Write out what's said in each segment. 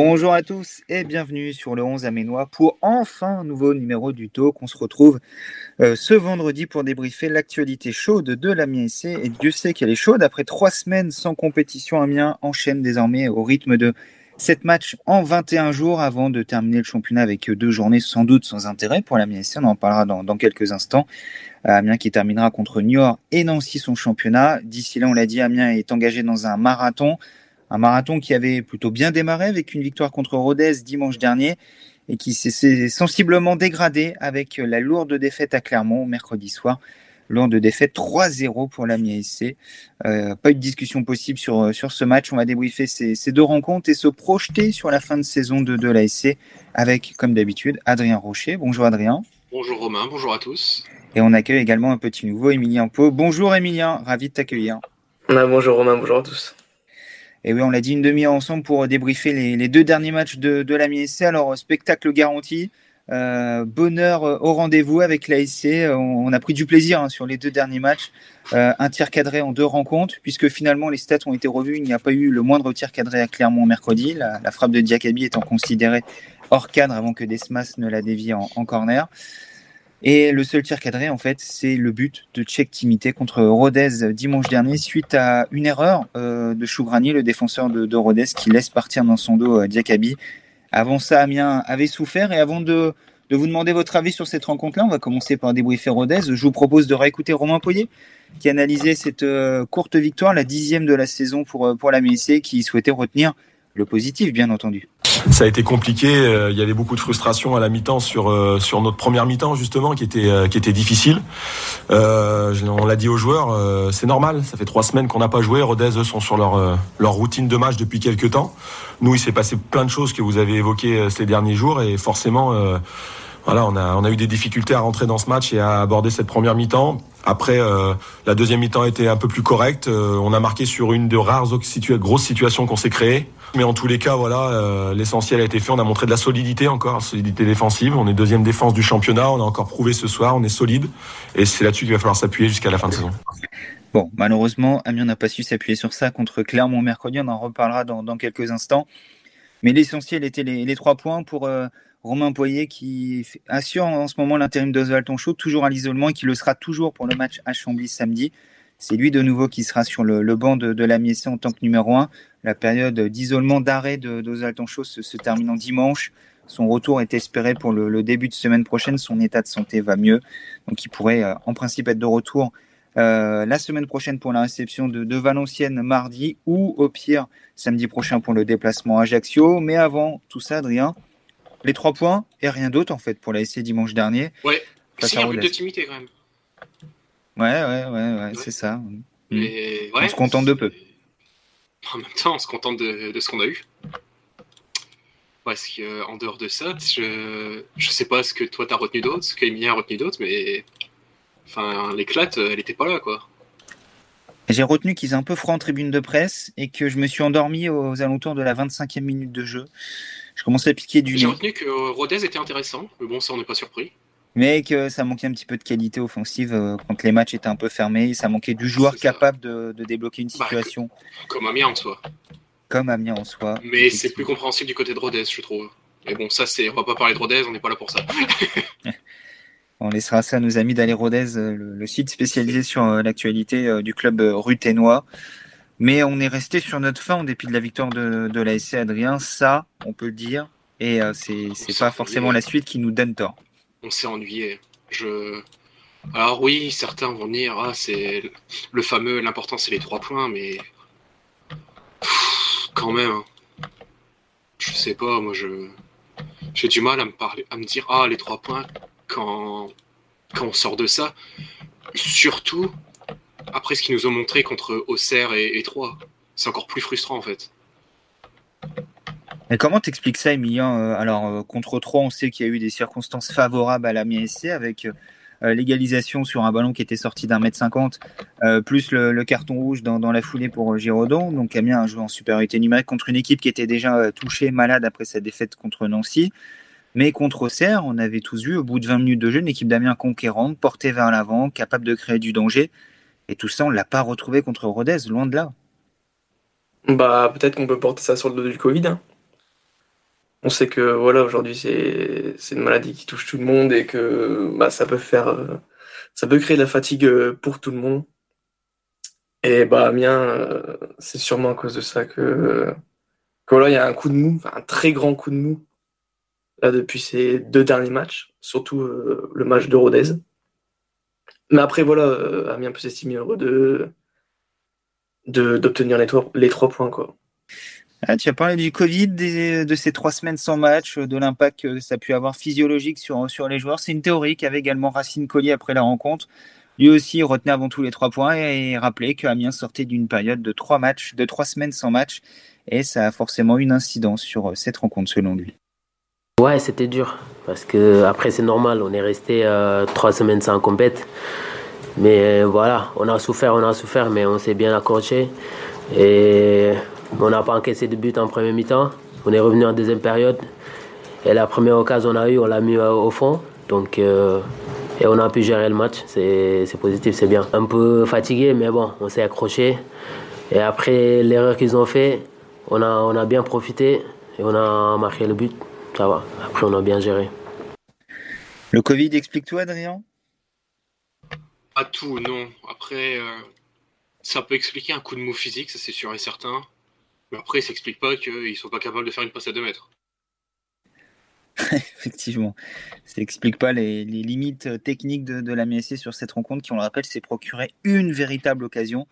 Bonjour à tous et bienvenue sur le 11 Aménois pour enfin un nouveau numéro du Talk. On se retrouve euh, ce vendredi pour débriefer l'actualité chaude de l'Amiens. Et Dieu sait qu'elle est chaude. Après trois semaines sans compétition, Amiens enchaîne désormais au rythme de 7 matchs en 21 jours avant de terminer le championnat avec deux journées sans doute sans intérêt pour l'Amiens. On en parlera dans, dans quelques instants. Euh, Amiens qui terminera contre Niort et Nancy son championnat. D'ici là, on l'a dit, Amiens est engagé dans un marathon. Un marathon qui avait plutôt bien démarré avec une victoire contre Rodez dimanche dernier et qui s'est sensiblement dégradé avec la lourde défaite à Clermont mercredi soir. Lourde défaite 3-0 pour l'Amiens SC. Euh, pas eu de discussion possible sur, sur ce match. On va débriefer ces, ces, deux rencontres et se projeter sur la fin de saison de, de l'ASC avec, comme d'habitude, Adrien Rocher. Bonjour Adrien. Bonjour Romain, bonjour à tous. Et on accueille également un petit nouveau, Emilien Pau. Bonjour Emilien, ravi de t'accueillir. bonjour Romain, bonjour à tous. Et oui, on l'a dit une demi-heure ensemble pour débriefer les, deux derniers matchs de, de la MSC. Alors, spectacle garanti, euh, bonheur au rendez-vous avec l'ASC. On, on, a pris du plaisir hein, sur les deux derniers matchs. Euh, un tir cadré en deux rencontres, puisque finalement les stats ont été revus. Il n'y a pas eu le moindre tir cadré à Clermont mercredi. La, frappe de Diakabi étant considérée hors cadre avant que Desmas ne la dévie en corner. Et le seul tir cadré, en fait, c'est le but de Tchèque Timité contre Rodez dimanche dernier, suite à une erreur euh, de Chougrani, le défenseur de, de, Rodez, qui laisse partir dans son dos euh, Diakabi. Avant ça, Amiens avait souffert. Et avant de, vous demander votre avis sur cette rencontre-là, on va commencer par débriefer Rodez. Je vous propose de réécouter Romain Poyer, qui analysait cette euh, courte victoire, la dixième de la saison pour, pour la MSC, qui souhaitait retenir le positif, bien entendu. Ça a été compliqué. Il y avait beaucoup de frustration à la mi-temps sur euh, sur notre première mi-temps justement, qui était euh, qui était difficile. Euh, on l'a dit aux joueurs, euh, c'est normal. Ça fait trois semaines qu'on n'a pas joué. Rodez eux, sont sur leur leur routine de match depuis quelques temps. Nous, il s'est passé plein de choses que vous avez évoquées ces derniers jours et forcément. Voilà, on a, eu des difficultés à rentrer dans ce match et à aborder cette première mi-temps. Après, euh, la deuxième mi-temps était un peu plus correcte. Euh, on a marqué sur une de rares grosses situations qu'on s'est créées. Mais en tous les cas, voilà, euh, l'essentiel a été fait. On a montré de la solidité encore, solidité défensive. On est deuxième défense du championnat. On a encore prouvé ce soir. On est solide. Et c'est là-dessus qu'il va falloir s'appuyer jusqu'à la fin de saison. Bon, malheureusement, Amiens n'a pas su s'appuyer sur ça contre Clermont mercredi. On en reparlera dans, quelques instants. Mais l'essentiel était les, trois points pour Romain Poyer qui assure en ce moment l'intérim d'Oswald Tonchot, toujours à l'isolement et qui le sera toujours pour le match à Chambly samedi. C'est lui de nouveau qui sera sur le, banc de, de la Miessé en tant que numéro un. La période d'isolement d'arrêt d'Oswald Tonchot se, se termine en dimanche. Son retour est espéré pour le, le, début de semaine prochaine. Son état de santé va mieux. Donc il pourrait euh, en principe être de retour euh, la semaine prochaine pour la réception de, de, Valenciennes mardi ou au pire samedi prochain pour le déplacement à Ajaccio. Mais avant tout ça, Adrien, les trois points et rien d'autre en fait pour la SC dimanche dernier. Ouais, c'est un but de timidité quand même. Ouais, ouais, ouais, ouais, ouais. c'est ça. Mais, on se contente de peu. En même temps, on se contente de, de ce qu'on a eu. Parce qu'en dehors de ça, je je sais pas ce que toi t'as retenu d'autre, ce qu'Emilien a retenu d'autre, mais Enfin, l'éclate, elle n'était pas là, quoi. J'ai retenu qu'ils ont un peu froid en tribune de presse et que je me suis endormi aux alentours de la 25e minute de jeu. Je commençais à piquer du nez. J'ai retenu que Rodez était intéressant, mais bon, ça, on n'est pas surpris. Mais que ça manquait un petit peu de qualité offensive euh, quand les matchs étaient un peu fermés. Ça manquait du joueur capable de, de, débloquer une situation. Bah, comme Amiens en soi. Comme Amiens en soi. Mais c'est plus compréhensible du côté de Rodez, je trouve. Mais bon, ça, c'est, on va pas parler de Rodez, on n'est pas là pour ça. On laissera ça à nos amis d'Aller Rodez, le, le, site spécialisé sur euh, l'actualité euh, du club euh, ruténois. Mais on est resté sur notre fin en dépit de la victoire de, de l'ASC Adrien. Ça, on peut le dire. Et euh, c'est pas forcément la suite qui nous donne tort. On s'est ennuyé. Je... Alors oui, certains vont dire, ah, c'est le fameux, l'important c'est les trois points, mais Pff, quand même, je sais pas, moi je j'ai du mal à me parler, à me dire, ah, les trois points, quand, quand on sort de ça. Surtout après ce qu'ils nous ont montré contre Auxerre et, Troyes. C'est encore plus frustrant en fait. Mais comment t'expliques ça, Emilien Alors, euh, contre Troyes, on sait qu'il y a eu des circonstances favorables à la MSC avec euh, l'égalisation sur un ballon qui était sorti d'un mètre cinquante, euh, plus le, carton rouge dans, la foulée pour Giraudon. Donc, Amiens a joué en supériorité numérique contre une équipe qui était déjà euh, touchée, malade après sa défaite contre Nancy. Mais contre Auxerre, on avait tous vu, au bout de 20 minutes de jeu, une équipe d'Amiens conquérante, portée vers l'avant, capable de créer du danger. Et tout ça, on ne l'a pas retrouvé contre Rodez, loin de là. Bah, peut-être qu'on peut porter ça sur le dos du Covid. Hein. on sait que voilà aujourd'hui c'est une maladie qui touche tout le monde et que bah, ça peut faire ça peut créer de la fatigue pour tout le monde. Et bah Amiens, c'est sûrement à cause de ça que, que il y a un coup de mou, un très grand coup de mou là depuis ces deux derniers matchs, surtout le match de Rodez. Mais après voilà, Amiens peut s'estimer heureux de d'obtenir les, les trois points quoi. Ah, tu as parlé du Covid, de ces trois semaines sans match, de l'impact que ça a pu avoir physiologique sur, sur les joueurs. C'est une théorie qu'avait également Racine Collier après la rencontre. Lui aussi retenait avant tout les trois points et, rappelait que Amiens sortait d'une période de trois matchs, de trois semaines sans match. Et ça a forcément une incidence sur euh, cette rencontre selon lui. Ouais, c'était dur. Parce que après, c'est normal. On est resté euh, trois semaines sans compète. Mais euh, voilà, on a souffert, on a souffert, mais on s'est bien accroché. Et on n'a pas encaissé de but en première mi-temps. On est revenu en deuxième période. Et la première occasion qu'on a eue, on l'a mis euh, au fond. Donc, et on a pu gérer le match. C'est positif, c'est bien. Un peu fatigué, mais bon, on s'est accroché. Et après l'erreur qu'ils ont fait, on a, on a bien profité et on a marqué le but. Ça va. Après, on a bien géré. Le Covid explique toi, Adrien? Pas tout, non. Après, euh, ça peut expliquer un coup de mou physique, ça c'est sûr et certain. Mais après, ça n'explique pas qu'ils ne sont pas capables de faire une passe à 2 mètres. Effectivement, ça n'explique pas les, limites techniques de, la MSC sur cette rencontre qui, on le rappelle, s'est procuré une véritable occasion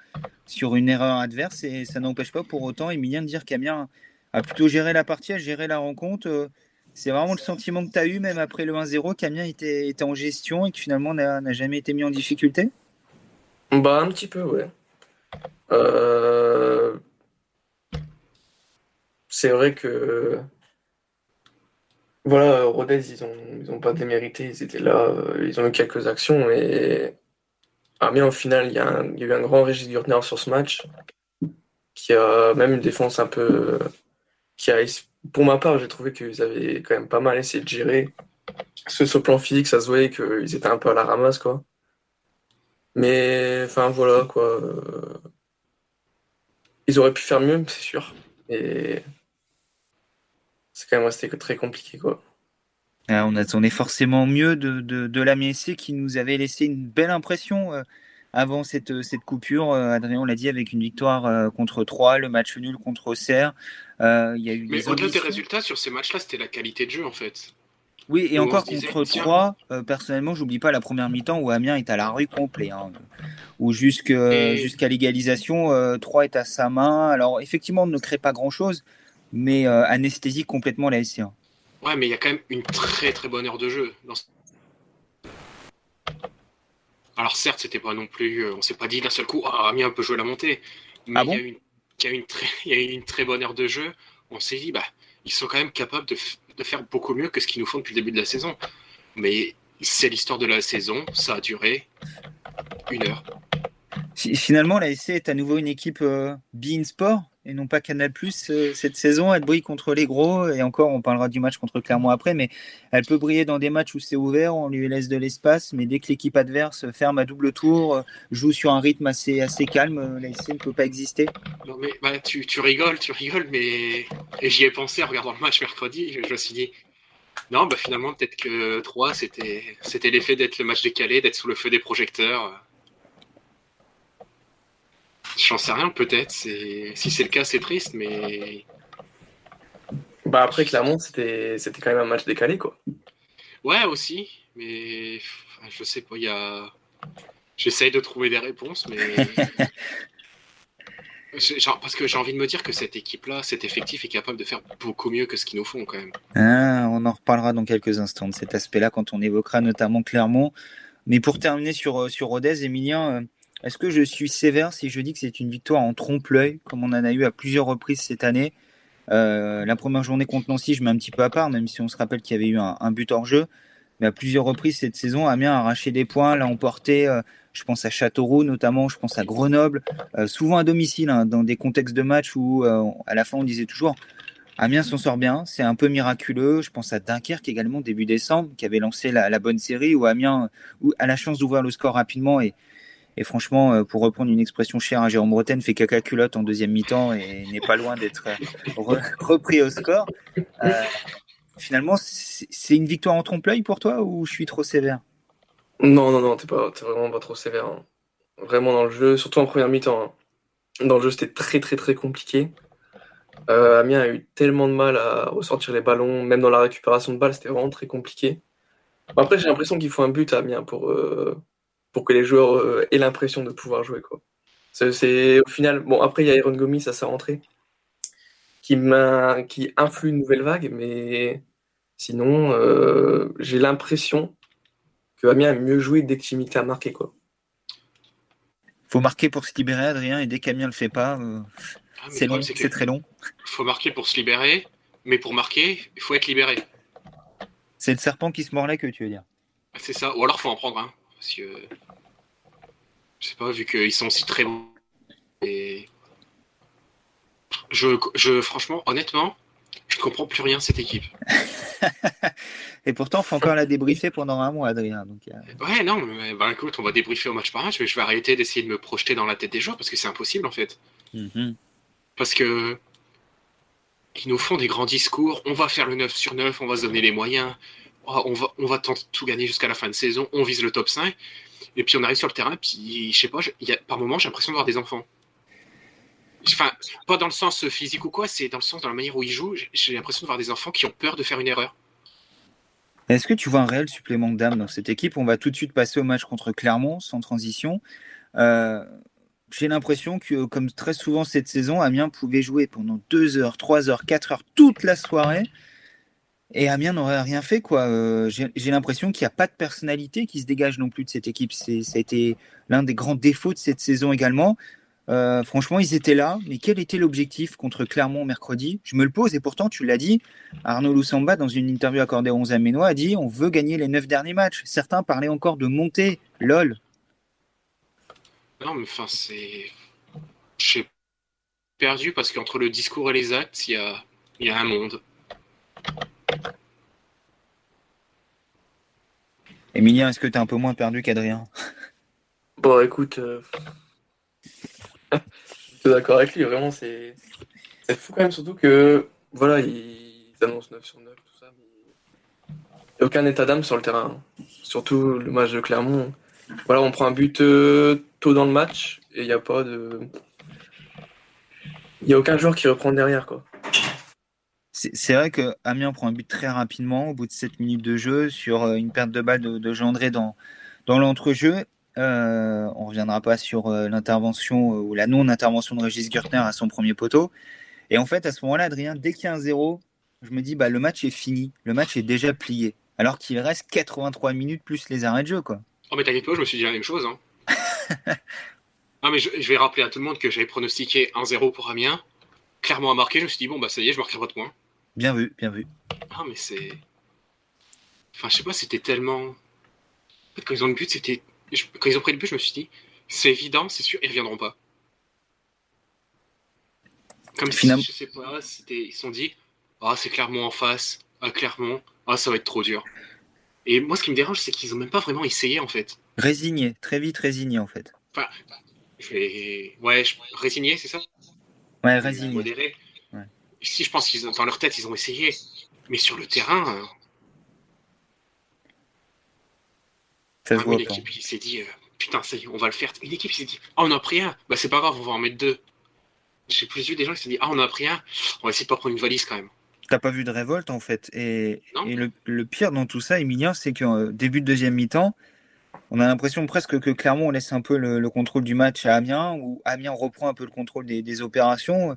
sur une erreur adverse et ça n'empêche pas pour autant Emilien de dire qu'Amiens a plutôt géré la partie, a géré la rencontre. C'est vraiment le sentiment que tu as eu, même après le 1-0, qu'Amiens était, était en gestion et que finalement n'a jamais été mis en difficulté? Bah, un petit peu, ouais. Euh, c'est vrai que voilà, Rodez, ils ont, ils ont pas démérité, ils étaient là, euh, ils ont eu quelques actions et ah, mais au final, il y, a eu un grand Régis Gurtner sur ce match qui a même une défense un peu qui a pour ma part, j'ai trouvé qu'ils avaient quand même pas mal essayé de gérer. Ce sur le plan physique, ça se voyait qu'ils étaient un peu à la ramasse quoi. Mais enfin voilà quoi. Ils auraient pu faire mieux, c'est sûr. Et c'est quand même resté très compliqué. Quoi. Ah, on attendait forcément mieux de, la MSC qui nous avait laissé une belle impression euh, avant cette, euh, cette coupure. Euh, Adrien, on l'a dit, avec une victoire contre 3, le match nul contre Auxerre. il y a eu Mais au-delà des résultats sur ces matchs-là, c'était la qualité de jeu en fait. Oui, et encore contre 3, personnellement, j'oublie pas la première mi-temps où Amiens est à la rue complet. Hein, où jusqu'à l'égalisation, 3 est à sa main. Alors, effectivement, on ne crée pas grand-chose, mais euh, anesthésie complètement la SCA. Ouais, mais il y a quand même une très très bonne heure de jeu. Alors certes, c'était pas non plus, euh, on s'est pas dit d'un seul coup, ah, Amiens peut jouer la montée, mais ah il, y a une, y, a une très, une bonne heure de jeu. On s'est dit, bah, ils sont quand même capables de, de faire beaucoup mieux que ce qu'ils nous font depuis le début de la saison. Mais c'est l'histoire de la saison, ça a duré une heure. Finalement, la SC est à nouveau une équipe euh, Bein Sport et non pas Canal Plus euh, cette saison. Elle brille contre les gros et encore, on parlera du match contre Clermont après, mais elle peut briller dans des matchs où c'est ouvert, on lui laisse de l'espace, mais dès que l'équipe adverse ferme à double tour, joue sur un rythme assez, assez calme, la SC ne peut pas exister. Non mais bah, tu, tu, rigoles, tu rigoles, mais et j'y ai pensé en regardant le match mercredi, je, me suis dit. Non, bah finalement, peut-être que 3, c'était l'effet d'être le match décalé, d'être sous le feu des projecteurs. J'en sais rien, peut-être. Si c'est le cas, c'est triste, mais. Bah après, clairement, c'était quand même un match décalé, quoi. Ouais, aussi. Mais je sais pas, il y a. J'essaye de trouver des réponses, mais. parce que j'ai envie de me dire que cette équipe-là, cet effectif est capable de faire beaucoup mieux que ce qu'ils nous font quand même. Ah, on en reparlera dans quelques instants de cet aspect-là quand on évoquera notamment Clermont. Mais pour terminer sur, sur Rodez, Emilien, euh, est-ce que je suis sévère si je dis que c'est une victoire en trompe-l'œil, comme on en a eu à plusieurs reprises cette année? Euh, La première journée contre Nancy, je mets un petit peu à part, même si on se rappelle qu'il y avait eu un, but hors jeu. Mais à plusieurs reprises cette saison, Amiens a arraché des points, l'a emporté. Euh, je pense à Châteauroux notamment, je pense à Grenoble, euh, souvent à domicile, hein, dans des contextes de match où à la fin on disait toujours Amiens s'en sort bien, c'est un peu miraculeux. Je pense à Dunkerque également début décembre, qui avait lancé la, bonne série, où Amiens a la chance d'ouvrir le score rapidement et, et franchement, euh, pour reprendre une expression chère à Jérôme Bretagne, fait caca culotte en deuxième mi-temps et n'est pas loin d'être repris au score. Euh, finalement, c'est une victoire en trompe-l'œil pour toi ou je suis trop sévère? Non, non, non, t'es vraiment pas trop sévère. Hein. Vraiment dans le jeu, surtout en première mi-temps. Hein. Dans le jeu, c'était très, très, très compliqué. Euh, Amiens a eu tellement de mal à ressortir les ballons, même dans la récupération de balles, c'était vraiment très compliqué. Après, j'ai l'impression qu'il faut un but à Amiens pour, euh, pour que les joueurs euh, aient l'impression de pouvoir jouer. Quoi. C'est, au final, bon, après, il y a Iron Gomis à sa rentrée qui, qui influe une nouvelle vague, mais sinon, euh, j'ai l'impression que Amiens a mieux joué dès que Chimité a marqué. Quoi. faut marquer pour se libérer, Adrien, et dès qu'Amiens le fait pas, ah, c'est long, c'est très long. Il faut marquer pour se libérer, mais pour marquer, il faut être libéré. C'est le serpent qui se mord que tu veux dire. C'est ça, ou alors faut en prendre un. Parce que. Je sais pas, vu qu'ils sont aussi très bons. Et. Je, je, franchement, honnêtement, je ne comprends plus rien cette équipe. Et pourtant, il faut encore la débriefer pendant un mois, Adrien. Donc, Ouais, non, mais bah, écoute, on va débriefer au match par match, mais je vais arrêter d'essayer de me projeter dans la tête des joueurs parce que c'est impossible en fait. Mhm. Parce que ils nous font des grands discours, on va faire le 9 sur 9, on va se donner les moyens, oh, on va, on va tenter tout gagner jusqu'à la fin de saison, on vise le top 5, et puis on arrive sur le terrain, puis je sais pas, par moment j'ai l'impression de voir des enfants. Enfin, pas dans le sens physique ou quoi, c'est dans le sens dans la manière où ils jouent, j'ai l'impression de voir des enfants qui ont peur de faire une erreur. Est-ce que tu vois un réel supplément d'âme dans cette équipe? On va tout de suite passer au match contre Clermont, sans transition. Euh, j'ai l'impression que, comme très souvent cette saison, Amiens pouvait jouer pendant 2 heures, 3 heures, 4 heures, toute la soirée. Et Amiens n'aurait rien fait, quoi. Euh, j'ai l'impression qu'il n'y a pas de personnalité qui se dégage non plus de cette équipe. Ça a été l'un des grands défauts de cette saison également. Euh, franchement, ils étaient là, mais quel était l'objectif contre Clermont mercredi? Je me le pose, et pourtant, tu l'as dit, Arnaud Loussamba, dans une interview accordée aux 11 Aménois, a dit on veut gagner les 9 derniers matchs. Certains parlaient encore de monter, lol. Non, mais enfin, c'est. J'ai perdu parce qu'entre le discours et les actes, il y a, y a un monde. Emilien, est-ce que tu es un peu moins perdu qu'Adrien? Bon, écoute. Euh... je suis d'accord avec lui, vraiment, c'est. Fou quand même, surtout que. Voilà, ils annoncent 9 sur 9, tout ça, mais. Il n'y a aucun état d'âme sur le terrain. Surtout le match de Clermont. Voilà, on prend un but euh, tôt dans le match et il n'y a pas de. Il n'y a aucun joueur qui reprend derrière. quoi. C'est vrai que Amiens prend un but très rapidement au bout de 7 minutes de jeu sur euh, une perte de balle de, de Gendré dans, dans l'entrejeu. Euh, on ne reviendra pas sur l'intervention ou la non-intervention de Régis Gertner à son premier poteau. Et en fait, à ce moment-là, Adrien, dès qu'il y a un zéro, je me dis bah, le match est fini, le match est déjà plié. Alors qu'il reste 83 minutes plus les arrêts de jeu. quoi. Oh, mais t'inquiète pas, je me suis dit la même chose. Hein. ah, mais je, vais rappeler à tout le monde que j'avais pronostiqué 1-0 pour Amiens. Clairement à marquer, je me suis dit, bon, bah ça y est, je marquerai votre point. Bien vu, bien vu. Ah, mais c'est. Enfin, je sais pas, c'était tellement. quand ils ont le but, c'était. Quand ils ont pris le but, je me suis dit, c'est évident, c'est sûr, ils reviendront pas. Comme si, je sais pas, ils se sont dit, ah, c'est clairement en face, ah, clairement, ah, ça va être trop dur. Et moi, ce qui me dérange, c'est qu'ils ont même pas vraiment essayé, en fait. Résigné, très vite résigné, en fait. Enfin, je vais... Ouais, résigné, c'est ça? Ouais, résigné. Modéré. Si je pense qu'ils dans leur tête, ils ont essayé. Mais sur le terrain. Euh, ça se une équipe qui s'est dit, euh, putain, ça y est, on va le faire. Une équipe qui s'est dit, ah, on a pris un. Bah, c'est pas grave, on va en mettre deux. J'ai plus vu des gens qui s'est dit, ah, on a pris un. On va essayer de pas prendre une valise quand même. T'as pas vu de révolte en fait. Et, le, pire dans tout ça, Emilien, c'est qu'au euh, début de deuxième mi-temps, on a l'impression presque que clairement on laisse un peu le, contrôle du match à Amiens, ou Amiens reprend un peu le contrôle des, opérations,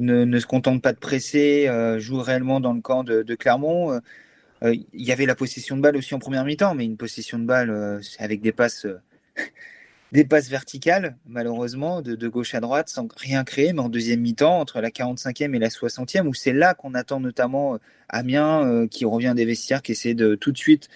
ne, se contente pas de presser, euh, joue réellement dans le camp de, Clermont. Euh, il y avait la possession de balle aussi en première mi-temps, mais une possession de balle avec des passes des passes verticales, malheureusement, de, gauche à droite, sans rien créer, mais en deuxième mi-temps, entre la 45e et la 60e, où c'est là qu'on attend notamment euh, Amiens, euh, qui revient des vestiaires, qui essaie de tout de suite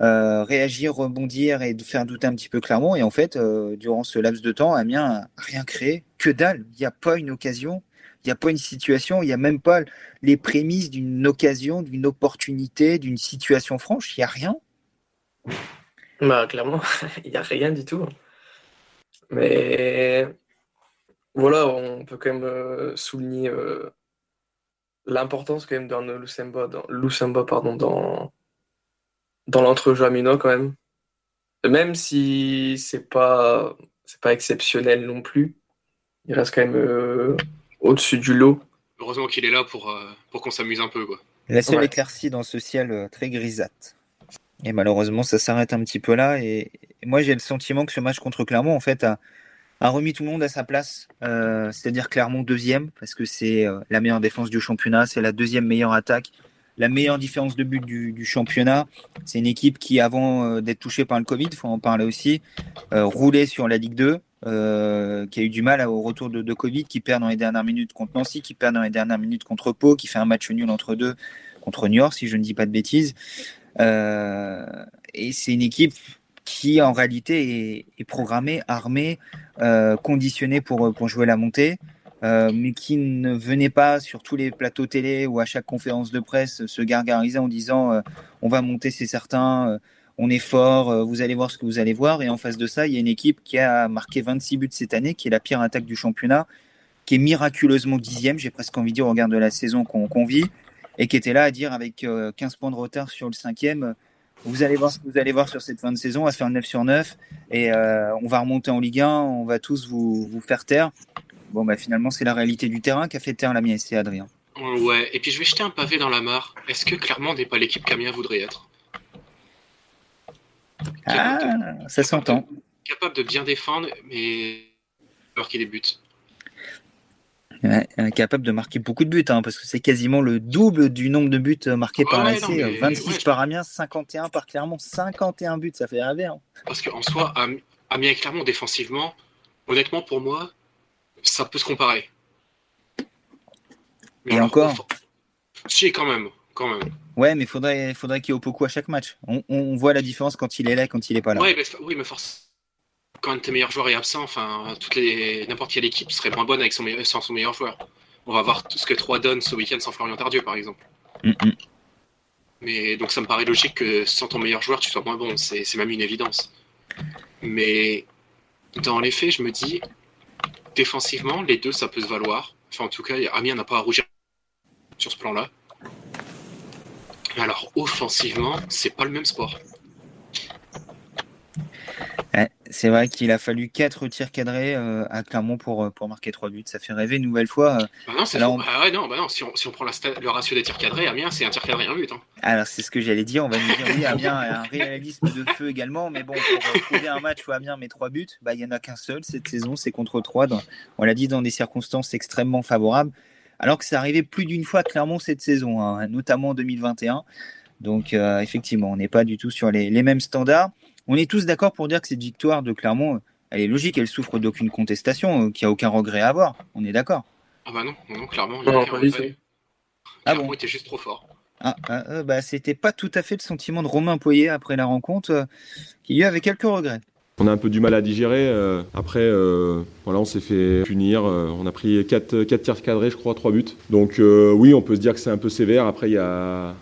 euh, réagir, rebondir et de faire douter un petit peu Clermont. Et en fait, durant ce laps de temps, Amiens n'a rien créé, que dalle. Il n'y a pas une occasion, il n'y a pas une situation, il n'y a même pas les prémices d'une occasion, d'une opportunité, d'une situation franche, il n'y a rien. Bah, clairement, il n'y a rien du tout. Mais voilà, on peut quand même euh, souligner euh, l'importance quand même d'un Lucemba, dans, Lucemba pardon, dans, dans quand même. Même si c'est pas c'est pas exceptionnel non plus, il reste quand même euh, au-dessus du lot. Heureusement qu'il est là pour, euh, pour qu'on s'amuse un peu. Quoi. La seule éclaircie dans ce ciel euh, très grisâtre. Et malheureusement, ça s'arrête un petit peu là. Et, moi, j'ai le sentiment que ce match contre Clermont, en fait, a, a remis tout le monde à sa place. C'est-à-dire Clermont deuxième, parce que c'est la meilleure défense du championnat, c'est la deuxième meilleure attaque, la meilleure différence de but du, championnat. C'est une équipe qui, avant euh, d'être touchée par le Covid, il faut en parler aussi, euh, roulait sur la Ligue 2, euh, qui a eu du mal au retour de, Covid, qui perd dans les dernières minutes contre Nancy, qui perd dans les dernières minutes contre Pau, qui fait un match nul entre deux contre York, si je ne dis pas de bêtises. et c'est une équipe qui, en réalité, est, programmée, armée, conditionnée pour, jouer la montée. Euh, mais qui ne venait pas sur tous les plateaux télé ou à chaque conférence de presse se gargariser en disant euh, on va monter, c'est certain, euh, on est fort, vous allez voir ce que vous allez voir. Et en face de ça, il y a une équipe qui a marqué 26 buts cette année, qui est la pire attaque du championnat, qui est miraculeusement dixième, j'ai presque envie de dire au regard de la saison qu'on vit, et qui était là à dire avec 15 points de retard sur le cinquième. Vous allez voir ce que vous allez voir sur cette fin de saison, on va faire 9 sur 9 et on va remonter en Ligue 1, on va tous vous, faire taire. Bon, bah, finalement, c'est la réalité du terrain qui a fait taire la mienne, c'est Adrien. Ouais, et puis je vais jeter un pavé dans la mare. Est-ce que clairement n'est pas l'équipe qu'Amiens voudrait être? Ah, ça s'entend. Capable de bien défendre, mais alors qu'il débute. Ouais, capable de marquer beaucoup de buts, hein, parce que c'est quasiment le double du nombre de buts marqués par l'AC. 26 par Amiens, 51 par Clermont. 51 buts, ça fait rêver. Hein. Parce qu'en soi, Amiens et Clermont, défensivement, honnêtement, pour moi, ça peut se comparer. Mais Et encore Si, quand même, quand même. Ouais, mais faudrait, faudrait qu'il y ait beaucoup à chaque match. On, voit la différence quand il est là, quand il est pas là. Ouais, mais, oui, mais force. Quand tes meilleurs joueurs est absent, enfin, toutes les n'importe quelle équipe serait moins bonne avec son sans son meilleur joueur. On va voir tout ce que 3 donne ce week-end sans Florian Tardieu, par exemple. Mm, mm. Mais donc ça me paraît logique que sans ton meilleur joueur, tu sois moins bon. C'est même une évidence. Mais dans les faits, je me dis, défensivement, les deux, ça peut se valoir. Enfin, en tout cas, Amiens n'a pas à rougir sur ce plan-là. Alors, offensivement, c'est pas le même sport c'est vrai qu'il a fallu 4 tirs cadrés euh, à Clermont pour, euh, pour marquer 3 buts. Ça fait rêver une nouvelle fois. Euh. Bah non, non, bah non, si on, si on prend le ratio des tirs cadrés, Amiens, c'est un tir cadré et un but. Hein. Alors, c'est ce que j'allais dire. On va nous dire, oui, Amiens a un réalisme de feu également. Mais bon, pour trouver un match où Amiens met 3 buts, bah, il n'y en a qu'un seul cette saison. C'est contre 3. on l'a dit, dans des circonstances extrêmement favorables. Alors que c'est arrivé plus d'une fois à Clermont cette saison, hein, notamment en 2021. Donc, effectivement, on n'est pas du tout sur les, les mêmes standards. On est tous d'accord pour dire que cette victoire de Clermont, elle est logique, elle souffre d'aucune contestation, euh, qu'il n'y a aucun regret à avoir. On est d'accord. Ah bah non, non, clairement, il y a non, pas Ah bon était juste trop fort. Ah, ah euh, bah, c'était pas tout à fait le sentiment de Romain Poyer après la rencontre, euh, qui lui avait quelques regrets. On a un peu du mal à digérer. après, voilà, on s'est fait punir. on a pris 4, 4 tirs cadrés, je crois, 3 buts. Donc oui, on peut se dire que c'est un peu sévère. Après, il y a,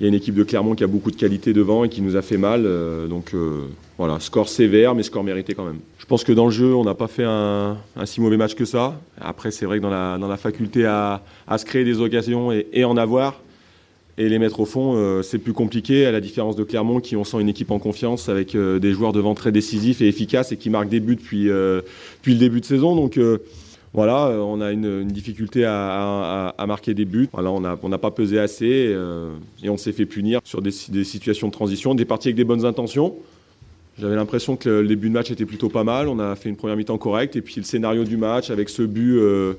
une équipe de Clermont qui a beaucoup de qualité devant et qui nous a fait mal. Euh, donc euh, voilà, score sévère, mais score mérité quand même. Je pense que dans le jeu, on n'a pas fait un, si mauvais match que ça. Après, c'est vrai que dans la, faculté à, se créer des occasions et, en avoir, et les mettre au fond, euh, c'est plus compliqué, à la différence de Clermont, qui on sent une équipe en confiance, avec des joueurs devant très décisifs et efficaces et qui marquent des buts depuis, depuis le début de saison. Donc voilà, euh, on a une, difficulté à, marquer des buts. Voilà, on n'a pas pesé assez euh, et on s'est fait punir sur des, situations de transition, des parties avec des bonnes intentions. J'avais l'impression que le début de match était plutôt pas mal. On a fait une première mi-temps correcte et puis le scénario du match avec ce but euh,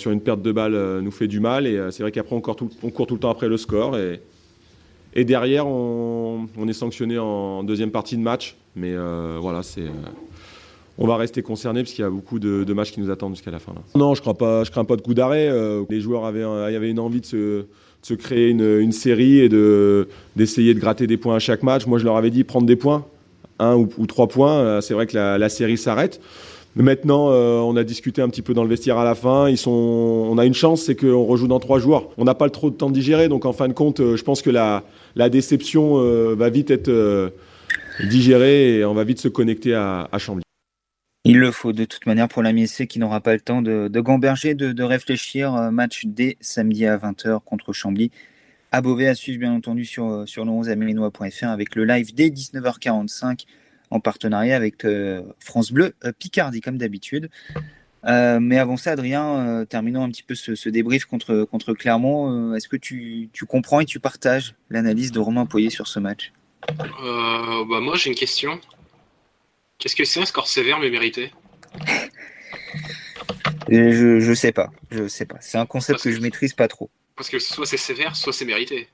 sur une perte de balle nous fait du mal. Et c'est vrai qu'après on, court tout le temps après le score et, derrière on, est sanctionné en deuxième partie de match. Mais voilà, c'est on va rester concerné parce qu'il y a beaucoup de, matchs qui nous attendent jusqu'à la fin. Non, je ne pas, je crains pas de coup d'arrêt. Euh, les joueurs avaient, y avait une envie de se, créer une, série et d'essayer de gratter des points à chaque match. Moi, je leur avais dit prendre des points, un ou, trois points. Euh, c'est vrai que la, série s'arrête. Maintenant, euh, on a discuté un petit peu dans le vestiaire à la fin. Ils sont, on a une chance, c'est qu'on rejoue dans trois jours. On n'a pas trop de temps de digérer, donc en fin de compte, je pense que la, déception va vite être digérée et on va vite se connecter à, Chambly. Il le faut de toute manière pour la MSC qui n'aura pas le temps de, gamberger, de, réfléchir. Match dès samedi à 20h contre Chambly. À Beauvais à suivre bien entendu sur, sur le 11 avec le live dès 19h45 en partenariat avec France Bleu Picardie comme d'habitude. Euh, mais avant ça, Adrien, euh, terminons un petit peu ce, débrief contre, contre Clermont. Euh, est-ce que tu, tu, comprends et tu partages l'analyse de Romain Poyer sur ce match? Bah Moi, j'ai une question. Qu'est-ce que c'est un score sévère mais mérité? Je, je sais pas. Je sais pas. C'est un concept que, je maîtrise pas trop. Parce que soit c'est sévère, soit c'est mérité.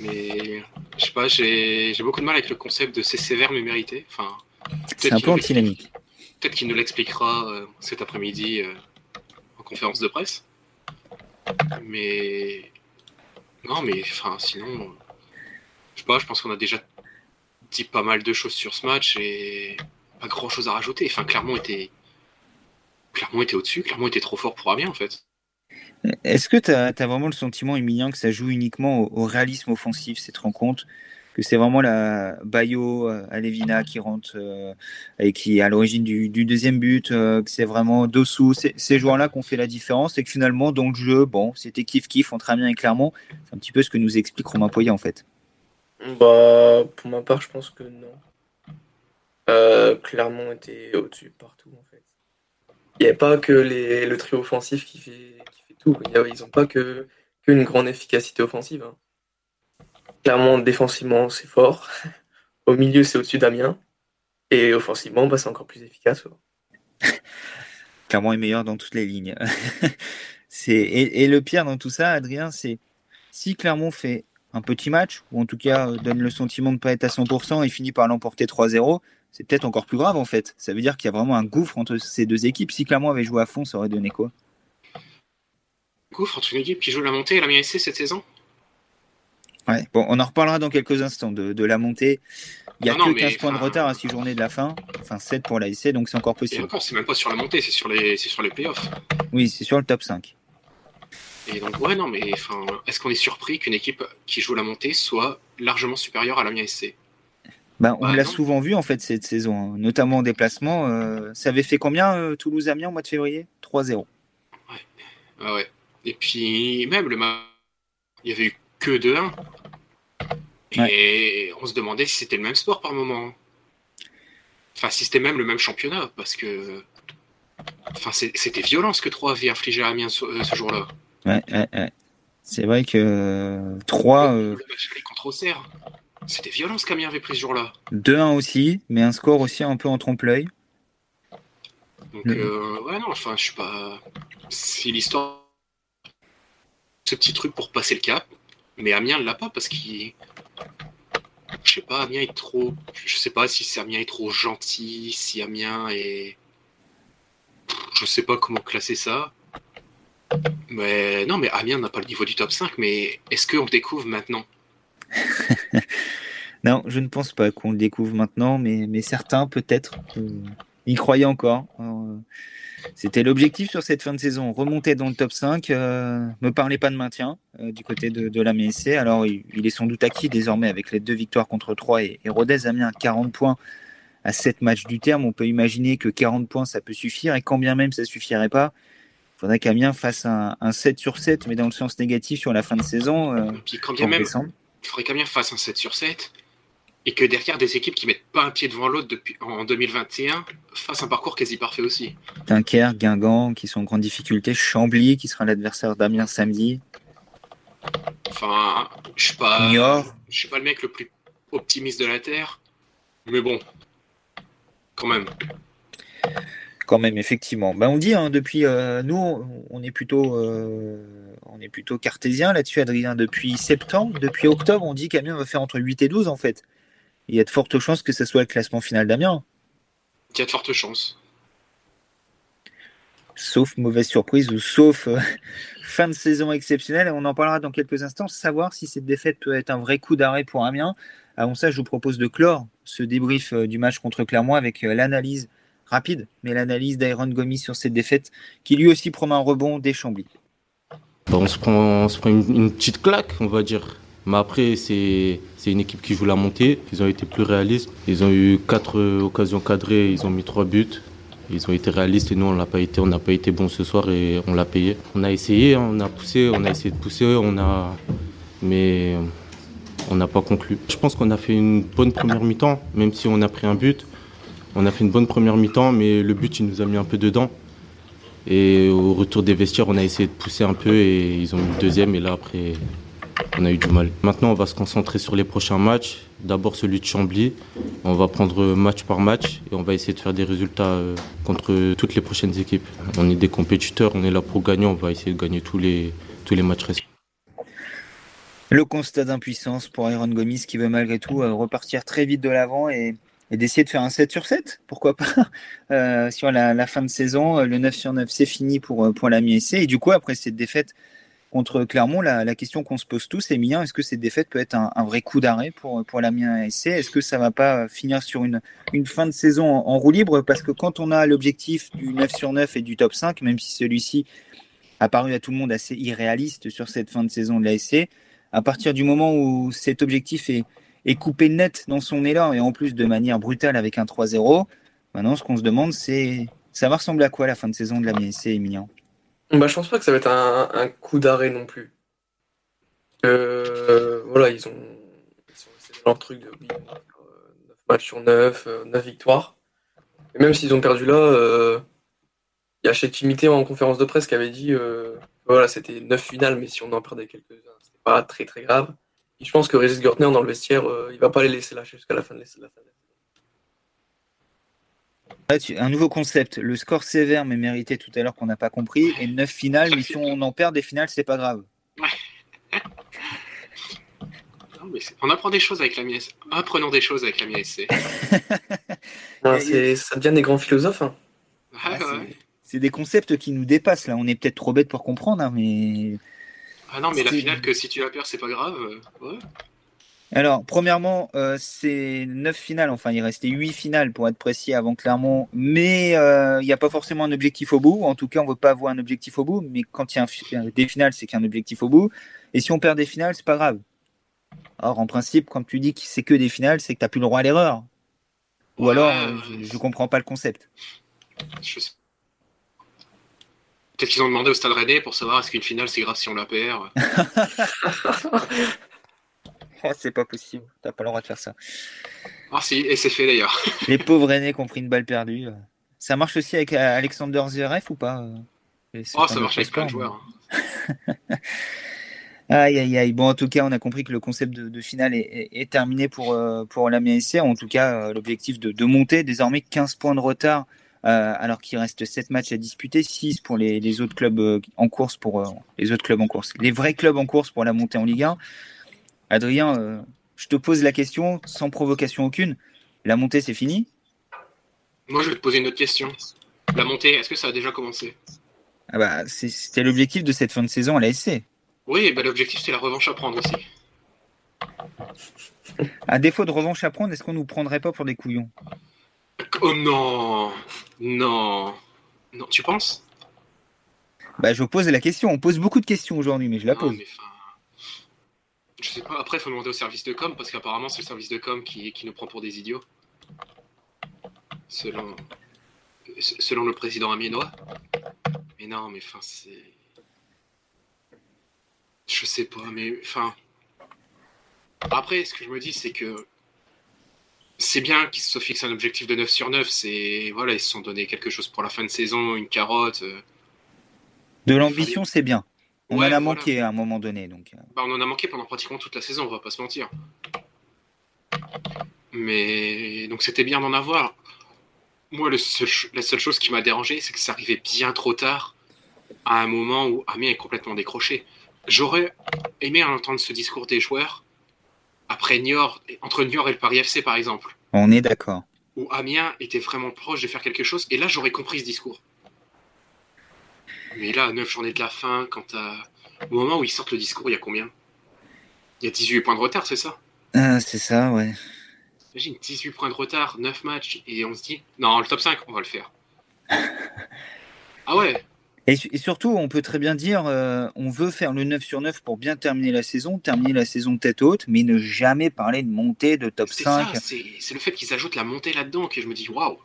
Mais je sais pas, j'ai beaucoup de mal avec le concept de c'est sévère mais mérité. Enfin, c'est un peu antinomique peut-être qu'il nous l'expliquera euh, cet après-midi euh, en conférence de presse. Mais non, mais enfin, sinon, je sais pas, je pense qu'on a déjà dit pas mal de choses sur ce match et pas grand chose à rajouter. Enfin, Clermont était, Clermont était au-dessus, Clermont était trop fort pour Amiens en fait. Est-ce que tu as, vraiment le sentiment, Emilien, que ça joue uniquement au, réalisme offensif, cette rencontre? Que c'est vraiment la Bayo euh, Alevina qui rentre euh, et qui est à l'origine du, deuxième but, euh, que c'est vraiment dessous ces joueurs-là qui ont fait la différence et que finalement dans le jeu, bon, c'était kiff kiff entre Amiens et Clermont. C'est un petit peu ce que nous explique Romain Poyer en fait. Bah, pour ma part, je pense que non. Clermont était au-dessus partout en fait. Il n'y a pas que les, le trio offensif qui fait tout. Ils n'ont pas que qu'une grande efficacité offensive. Hein. Clairement, défensivement, c'est fort. Au milieu, c'est au-dessus d'Amiens. Et offensivement, bah, c'est encore plus efficace. Clairement, est meilleur dans toutes les lignes. et, le pire dans tout ça, Adrien, c'est si Clermont fait un petit match, ou en tout cas euh, donne le sentiment de ne pas être à 100% et finit par l'emporter 3-0, c'est peut-être encore plus grave en fait. Ça veut dire qu'il y a vraiment un gouffre entre ces deux équipes. Si Clermont avait joué à fond, ça aurait donné quoi? Gouffre entre une équipe qui joue la montée et la MSC cette saison Bon, on en reparlera dans quelques instants de, la montée. Il n'y a que 15 points de retard à 6 journées de la fin, enfin 7 pour l'AIC, donc c'est encore possible. Et encore, c'est même pas sur la montée, c'est sur les, sur les playoffs. Oui, c'est sur le top 5. Et donc, ouais, non, mais est-ce qu'on est surpris qu'une équipe qui joue la montée soit largement supérieure à la mienne SC ben, on bah, l'a souvent vu en fait cette saison, hein. notamment en déplacement. Euh, ça avait fait combien euh, Toulouse-Amiens au mois de février? 3-0. Ouais. Ah ouais. Et puis même le match, il y avait eu que 2-1. Et on se demandait si c'était le même sport par moment. Enfin, si c'était même le même championnat, parce que. Enfin, c'était violent ce que 3 avait infligé à Amiens ce, euh, jour-là. Ouais, ouais, C'est vrai que 3. Euh, le match contre Auxerre. C'était violent ce qu'Amiens avait pris ce jour-là. 2-1 aussi, mais un score aussi un peu en trompe-l'œil. Donc, euh, ouais, non, enfin, je sais pas. C'est l'histoire. Ce petit truc pour passer le cap. Mais Amiens ne l'a pas parce qu'il. Je sais pas, Amiens est trop. Je sais pas si Amiens est trop gentil, si Amiens est. Je sais pas comment classer ça. Mais non, mais Amiens n'a pas le niveau du top 5, mais est-ce qu'on le découvre maintenant? Non, je ne pense pas qu'on le découvre maintenant, mais, mais certains peut-être y croyaient encore. Euh, c'était l'objectif sur cette fin de saison, remonter dans le top 5. Euh, me parlez pas de maintien euh, du côté de, la MSC. Alors, il, est sans doute acquis désormais avec les deux victoires contre 3 et, Rodez a mis un 40 points à 7 matchs du terme. On peut imaginer que 40 points, ça peut suffire. Et quand bien même ça suffirait pas, il faudrait qu'Amiens fasse un, 7 sur 7, mais dans le sens négatif sur la fin de saison. Euh, quand bien même, il faudrait qu'Amiens fasse un 7 sur 7 et que derrière des équipes qui mettent pas un pied devant l'autre depuis en 2021 fassent un parcours quasi parfait aussi. Dunkerque, Guingamp qui sont en grande difficulté, Chambly qui sera l'adversaire d'Amiens samedi. Enfin, je suis pas je suis pas le mec le plus optimiste de la terre, mais bon, quand même. Quand même, effectivement. Ben, on dit hein, depuis euh, nous, on est plutôt, euh, on est plutôt cartésien là-dessus, Adrien. Depuis septembre, depuis octobre, on dit qu'Amiens va faire entre 8 et 12 en fait il y a de fortes chances que ce soit le classement final d'Amiens. Il y a de fortes chances. Sauf mauvaise surprise ou sauf euh, fin de saison exceptionnelle. On en parlera dans quelques instants. Savoir si cette défaite peut être un vrai coup d'arrêt pour Amiens. Avant ça, je vous propose de clore ce débrief euh, du match contre Clermont avec euh, l'analyse rapide, mais l'analyse d'Aaron Gomis sur cette défaite qui lui aussi promet un rebond des Chambly. on se prend, une, petite claque, on va dire. Mais après, c'est une équipe qui joue la montée. Ils ont été plus réalistes. Ils ont eu quatre occasions cadrées. Ils ont mis trois buts. Ils ont été réalistes et nous, on pas été. On n'a pas été bon ce soir et on l'a payé. On a essayé, hein. on a poussé, on a essayé de pousser, on a, mais on n'a pas conclu. Je pense qu'on a fait une bonne première mi-temps, même si on a pris un but. On a fait une bonne première mi-temps, mais le but, il nous a mis un peu dedans. Et au retour des vestiaires, on a essayé de pousser un peu et ils ont mis le deuxième. Et là, après, on a eu du mal. Maintenant, on va se concentrer sur les prochains matchs. D'abord celui de Chambly. On va prendre match par match et on va essayer de faire des résultats euh, contre toutes les prochaines équipes. On est des compétiteurs, on est là pour gagner. On va essayer de gagner tous les, tous les matchs restants. Le constat d'impuissance pour Aaron Gomis qui veut malgré tout euh, repartir très vite de l'avant et d'essayer de faire un 7 sur 7, pourquoi pas, euh, sur la, fin de saison. Le 9 sur 9, c'est fini pour, pour la mi-essai. Et du coup, après cette défaite contre Clermont, la, question qu'on se pose tous, Emilien, est-ce que cette défaite peut être un, vrai coup d'arrêt pour, pour la mi-essai Est-ce que ça va pas finir sur une, une fin de saison en, roue libre? Parce que quand on a l'objectif du 9 sur 9 et du top 5, même si celui-ci a paru à tout le monde assez irréaliste sur cette fin de saison de la à partir du moment où cet objectif est, et coupé net dans son élan et en plus de manière brutale avec un 3-0. Maintenant, ce qu'on se demande, c'est ça va ressembler à quoi la fin de saison de la MSC, Emilien bah, Je pense pas que ça va être un, coup d'arrêt non plus. Euh, voilà, ils ont, c'est leur truc de 9 matchs sur 9, 9 euh, victoires. Et même s'ils ont perdu là, euh, il y a chez Timité en conférence de presse qui avait dit voilà, c'était 9 finales, mais si on en perdait quelques-uns, c'était pas très très grave je pense que Régis Gortner, dans le vestiaire, euh, il va pas les laisser lâcher jusqu'à la fin de la. Un nouveau concept, le score sévère mais mérité tout à l'heure qu'on n'a pas compris, et 9 finales, mais si on en perd des finales, c'est pas grave. on apprend des choses avec la MIS. Apprenons des choses avec la MISC. ça devient des grands philosophes. Hein. Ah, c'est des concepts qui nous dépassent là. On est peut-être trop bêtes pour comprendre, hein, mais ah non, mais la finale, que si tu la perds, c'est pas grave. Euh, Alors, premièrement, euh, c'est 9 finales, enfin, il restait 8 finales pour être précis avant Clermont, mais euh, il n'y a pas forcément un objectif au bout. En tout cas, on ne veut pas avoir un objectif au bout, mais quand il y a des finales, c'est qu'il y a un objectif au bout. Et si on perd des finales, c'est pas grave. Or, en principe, quand tu dis que c'est que des finales, c'est que tu n'as plus le droit à l'erreur. Ou alors, je ne comprends pas le concept. Je sais Peut-être qu'ils ont demandé au Stade Rennais pour savoir est-ce qu'une finale c'est grave si on la perd. oh, c'est pas possible, t'as pas le droit de faire ça. Ah si, et c'est fait d'ailleurs. Les pauvres Rennais qui ont pris une balle perdue. Ça marche aussi avec euh, Alexander Zverev ou pas Oh, ça marche avec plein de joueurs. Aïe, aïe, aïe. Bon, en tout cas, on a compris que le concept de, finale est, terminé pour, euh, pour la MSC. En tout cas, euh, l'objectif de, de, monter. Désormais, 15 points de retard euh, alors qu'il reste 7 matchs à disputer, 6 pour les, autres clubs euh, en course, pour euh, les autres clubs en course, les vrais clubs en course pour la montée en Ligue 1. Adrien, je te pose la question sans provocation aucune. La montée, c'est fini? Moi, je vais te poser une autre question. La montée, est-ce que ça a déjà commencé? Ah bah, C'était l'objectif de cette fin de saison à la SC. Oui, bah, l'objectif, c'est la revanche à prendre aussi. À défaut de revanche à prendre, est-ce qu'on nous prendrait pas pour des couillons? Oh non Non Non, tu penses? Bah, je pose la question. On pose beaucoup de questions aujourd'hui, mais je la pose. Je sais pas, après, il faut demander au service de com, parce qu'apparemment, c'est le service de com qui, qui nous prend pour des idiots. Selon, selon le président amiénois. Mais non, mais enfin, c'est. Je sais pas, mais enfin. Après, ce que je me dis, c'est que c'est bien qu'ils se fixent un objectif de 9 sur 9. C'est voilà, ils se sont donné quelque chose pour la fin de saison, une carotte. Euh. De l'ambition, c'est bien. On en a manqué à un moment donné. Donc. Euh. Bah, on en a manqué pendant pratiquement toute la saison, on va pas se mentir. Mais donc c'était bien d'en avoir. Moi, le la seule chose qui m'a dérangé, c'est que ça arrivait bien trop tard, à un moment où Amiens est complètement décroché. J'aurais aimé entendre ce discours des joueurs après Niort, entre Niort et le Paris FC par exemple. On est d'accord. Où Amiens était vraiment proche de faire quelque chose, et là j'aurais compris ce discours. Mais là, 9 journées de la fin, quand au moment où ils sortent le discours, il y a combien? Il y a 18 points de retard, c'est ça? Ah, C'est ça, ouais. Imagine, 18 points de retard, 9 matchs, et on se dit, non, le top 5, on va le faire. ah ouais Et, surtout, on peut très bien dire, euh, on veut faire le 9 sur 9 pour bien terminer la saison, terminer la saison tête haute, mais ne jamais parler de montée, de top 5. C'est le fait qu'ils ajoutent la montée là-dedans que je me dis, waouh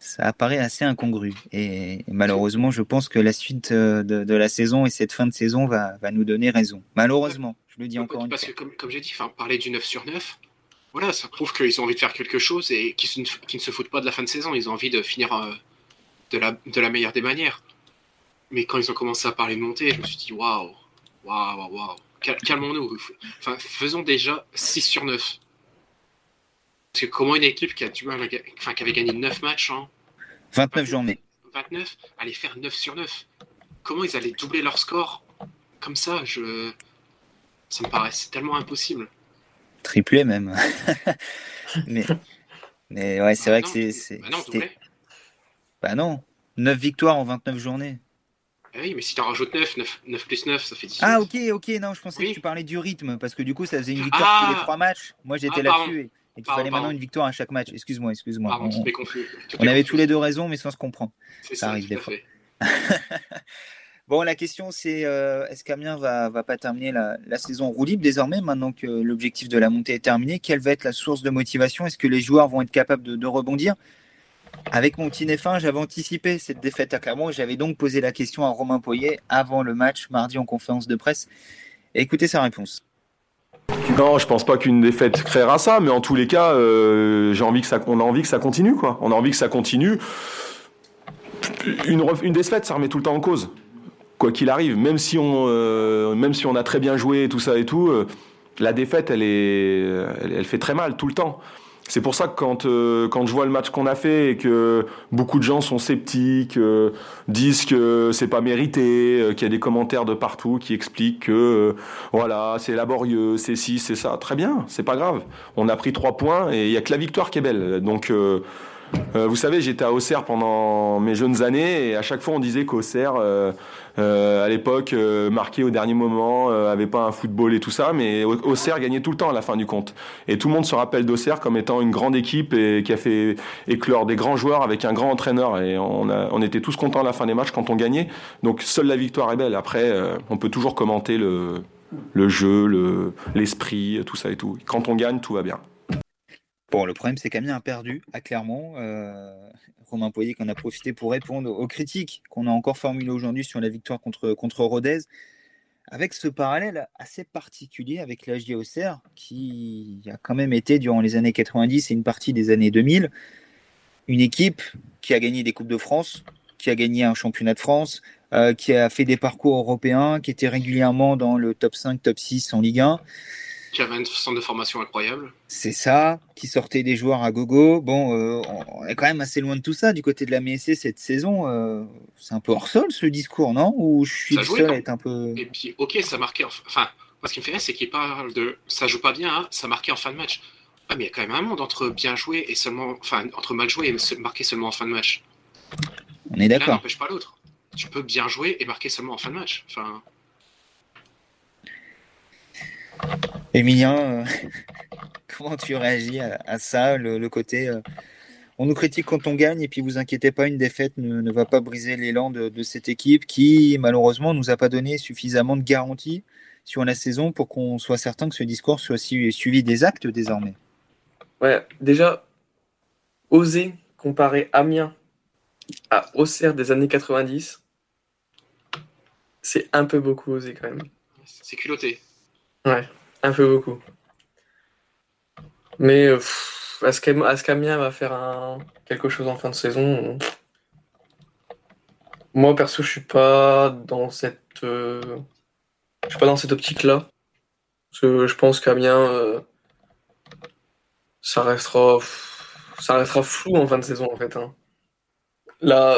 Ça apparaît assez incongru. Et, malheureusement, je pense que la suite euh, de, la saison et cette fin de saison va, va nous donner raison. Malheureusement, je le dis encore une fois. Parce que, comme, j'ai dit, parler du 9 sur 9, voilà, ça prouve qu'ils ont envie de faire quelque chose et qu'ils ne se foutent pas de la fin de saison. Ils ont envie de finir. Euh, de la, de la meilleure des manières. Mais quand ils ont commencé à parler de montée, je me suis dit waouh, waouh, waouh, calmons-nous. Enfin, faisons déjà 6 sur 9. Parce que comment une équipe qui a du mal enfin, qui avait gagné 9 matchs, hein, 29 journées. 29, allait faire 9 sur 9. Comment ils allaient doubler leur score comme ça? Je... Ça me paraît tellement impossible. Triplé même. mais, mais ouais, c'est ah vrai que c'est. Bah non, bah non, 9 victoires en 29 journées. Eh oui, mais si tu en rajoutes 9, 9, plus 9, ça fait 10. Ah, ok, ok, non, je pensais que tu parlais du rythme, parce que du coup, ça faisait une victoire tous les 3 ah matchs. Moi, j'étais ah, là-dessus, et, qu'il fallait maintenant une victoire à chaque match. Excuse-moi, excuse-moi. On, on avait tous les deux raison, mais sans se comprendre. Ça, arrive des fois. bon, la question, c'est euh, est-ce qu'Amiens va, va pas terminer la, saison roue libre désormais, maintenant que l'objectif de la montée est terminé? Quelle va être la source de motivation? Est-ce que les joueurs vont être capables de rebondir? Avec mon petit F1, j'avais anticipé cette défaite à Clermont j'avais donc posé la question à Romain Poyer avant le match mardi en conférence de presse. écoutez sa réponse. Non, je pense pas qu'une défaite créera ça, mais en tous les cas, euh, j'ai envie que ça, on a envie que ça continue, quoi. On a envie que ça continue. Une, une défaite, ça remet tout le temps en cause, quoi qu'il arrive. Même si on, euh, même si on a très bien joué, tout ça et tout, euh, la défaite, elle est, elle fait très mal tout le temps. C'est pour ça que quand, euh, quand je vois le match qu'on a fait et que beaucoup de gens sont sceptiques, euh, disent que c'est pas mérité, euh, qu'il y a des commentaires de partout qui expliquent que voilà, c'est laborieux, c'est ci, c'est ça. Très bien, c'est pas grave. On a pris trois points et il y a que la victoire qui est belle. Donc vous savez, j'étais à Auxerre pendant mes jeunes années et à chaque fois on disait qu'Auxerre euh, à l'époque, euh, marqué au dernier moment, euh, avait pas un football et tout ça, mais Auxerre gagnait tout le temps à la fin du compte. Et tout le monde se rappelle d'Auxerre comme étant une grande équipe et qui a fait éclore des grands joueurs avec un grand entraîneur. Et on, on était tous contents à la fin des matchs quand on gagnait. Donc seule la victoire est belle. Après, on peut toujours commenter le, le jeu, l'esprit, tout ça et tout. Quand on gagne, tout va bien. Bon, le problème, c'est qu'Amiens a perdu à Clermont. Romain Poyer qu'on a profité pour répondre aux critiques qu'on a encore formulées aujourd'hui sur la victoire contre, Rodez, avec ce parallèle assez particulier avec la Auxerre, qui a quand même été durant les années 90 et une partie des années 2000, une équipe qui a gagné des Coupes de France, qui a gagné un championnat de France, euh, qui a fait des parcours européens, qui était régulièrement dans le top 5, top 6 en Ligue 1 qui avait un centre de formation incroyable. C'est ça, qui sortait des joueurs à gogo. Bon, euh, on est quand même assez loin de tout ça du côté de la MSC cette saison. Euh, c'est un peu hors sol ce discours, non? Ou je suis le seul à être un peu. Et puis, ok, ça marquait. Enfin, moi, ce qui me fait rire, c'est qu'il parle de ça joue pas bien, hein, ça marquait en fin de match. Ah, mais il y a quand même un monde entre bien jouer et seulement. Enfin, entre mal jouer et marquer seulement en fin de match. On est d'accord. L'un n'empêche pas l'autre. Tu peux bien jouer et marquer seulement en fin de match. Enfin. Emilien, euh, comment tu réagis à, ça, le, côté euh, on nous critique quand on gagne et puis vous inquiétez pas, une défaite ne, va pas briser l'élan de, cette équipe qui malheureusement nous a pas donné suffisamment de garanties sur la saison pour qu'on soit certain que ce discours soit suivi des actes désormais. Ouais, déjà, oser comparer Amiens à Auxerre des années 90, c'est un peu beaucoup osé quand même. C'est culotté. Ouais. Un peu beaucoup. Mais euh, est-ce qu'Amiens va faire quelque chose en fin de saison Moi perso, je suis pas dans cette, euh, je suis pas dans cette optique-là. je pense qu'Amiens, euh, ça restera, ça restera flou en fin de saison en fait. Hein. Là,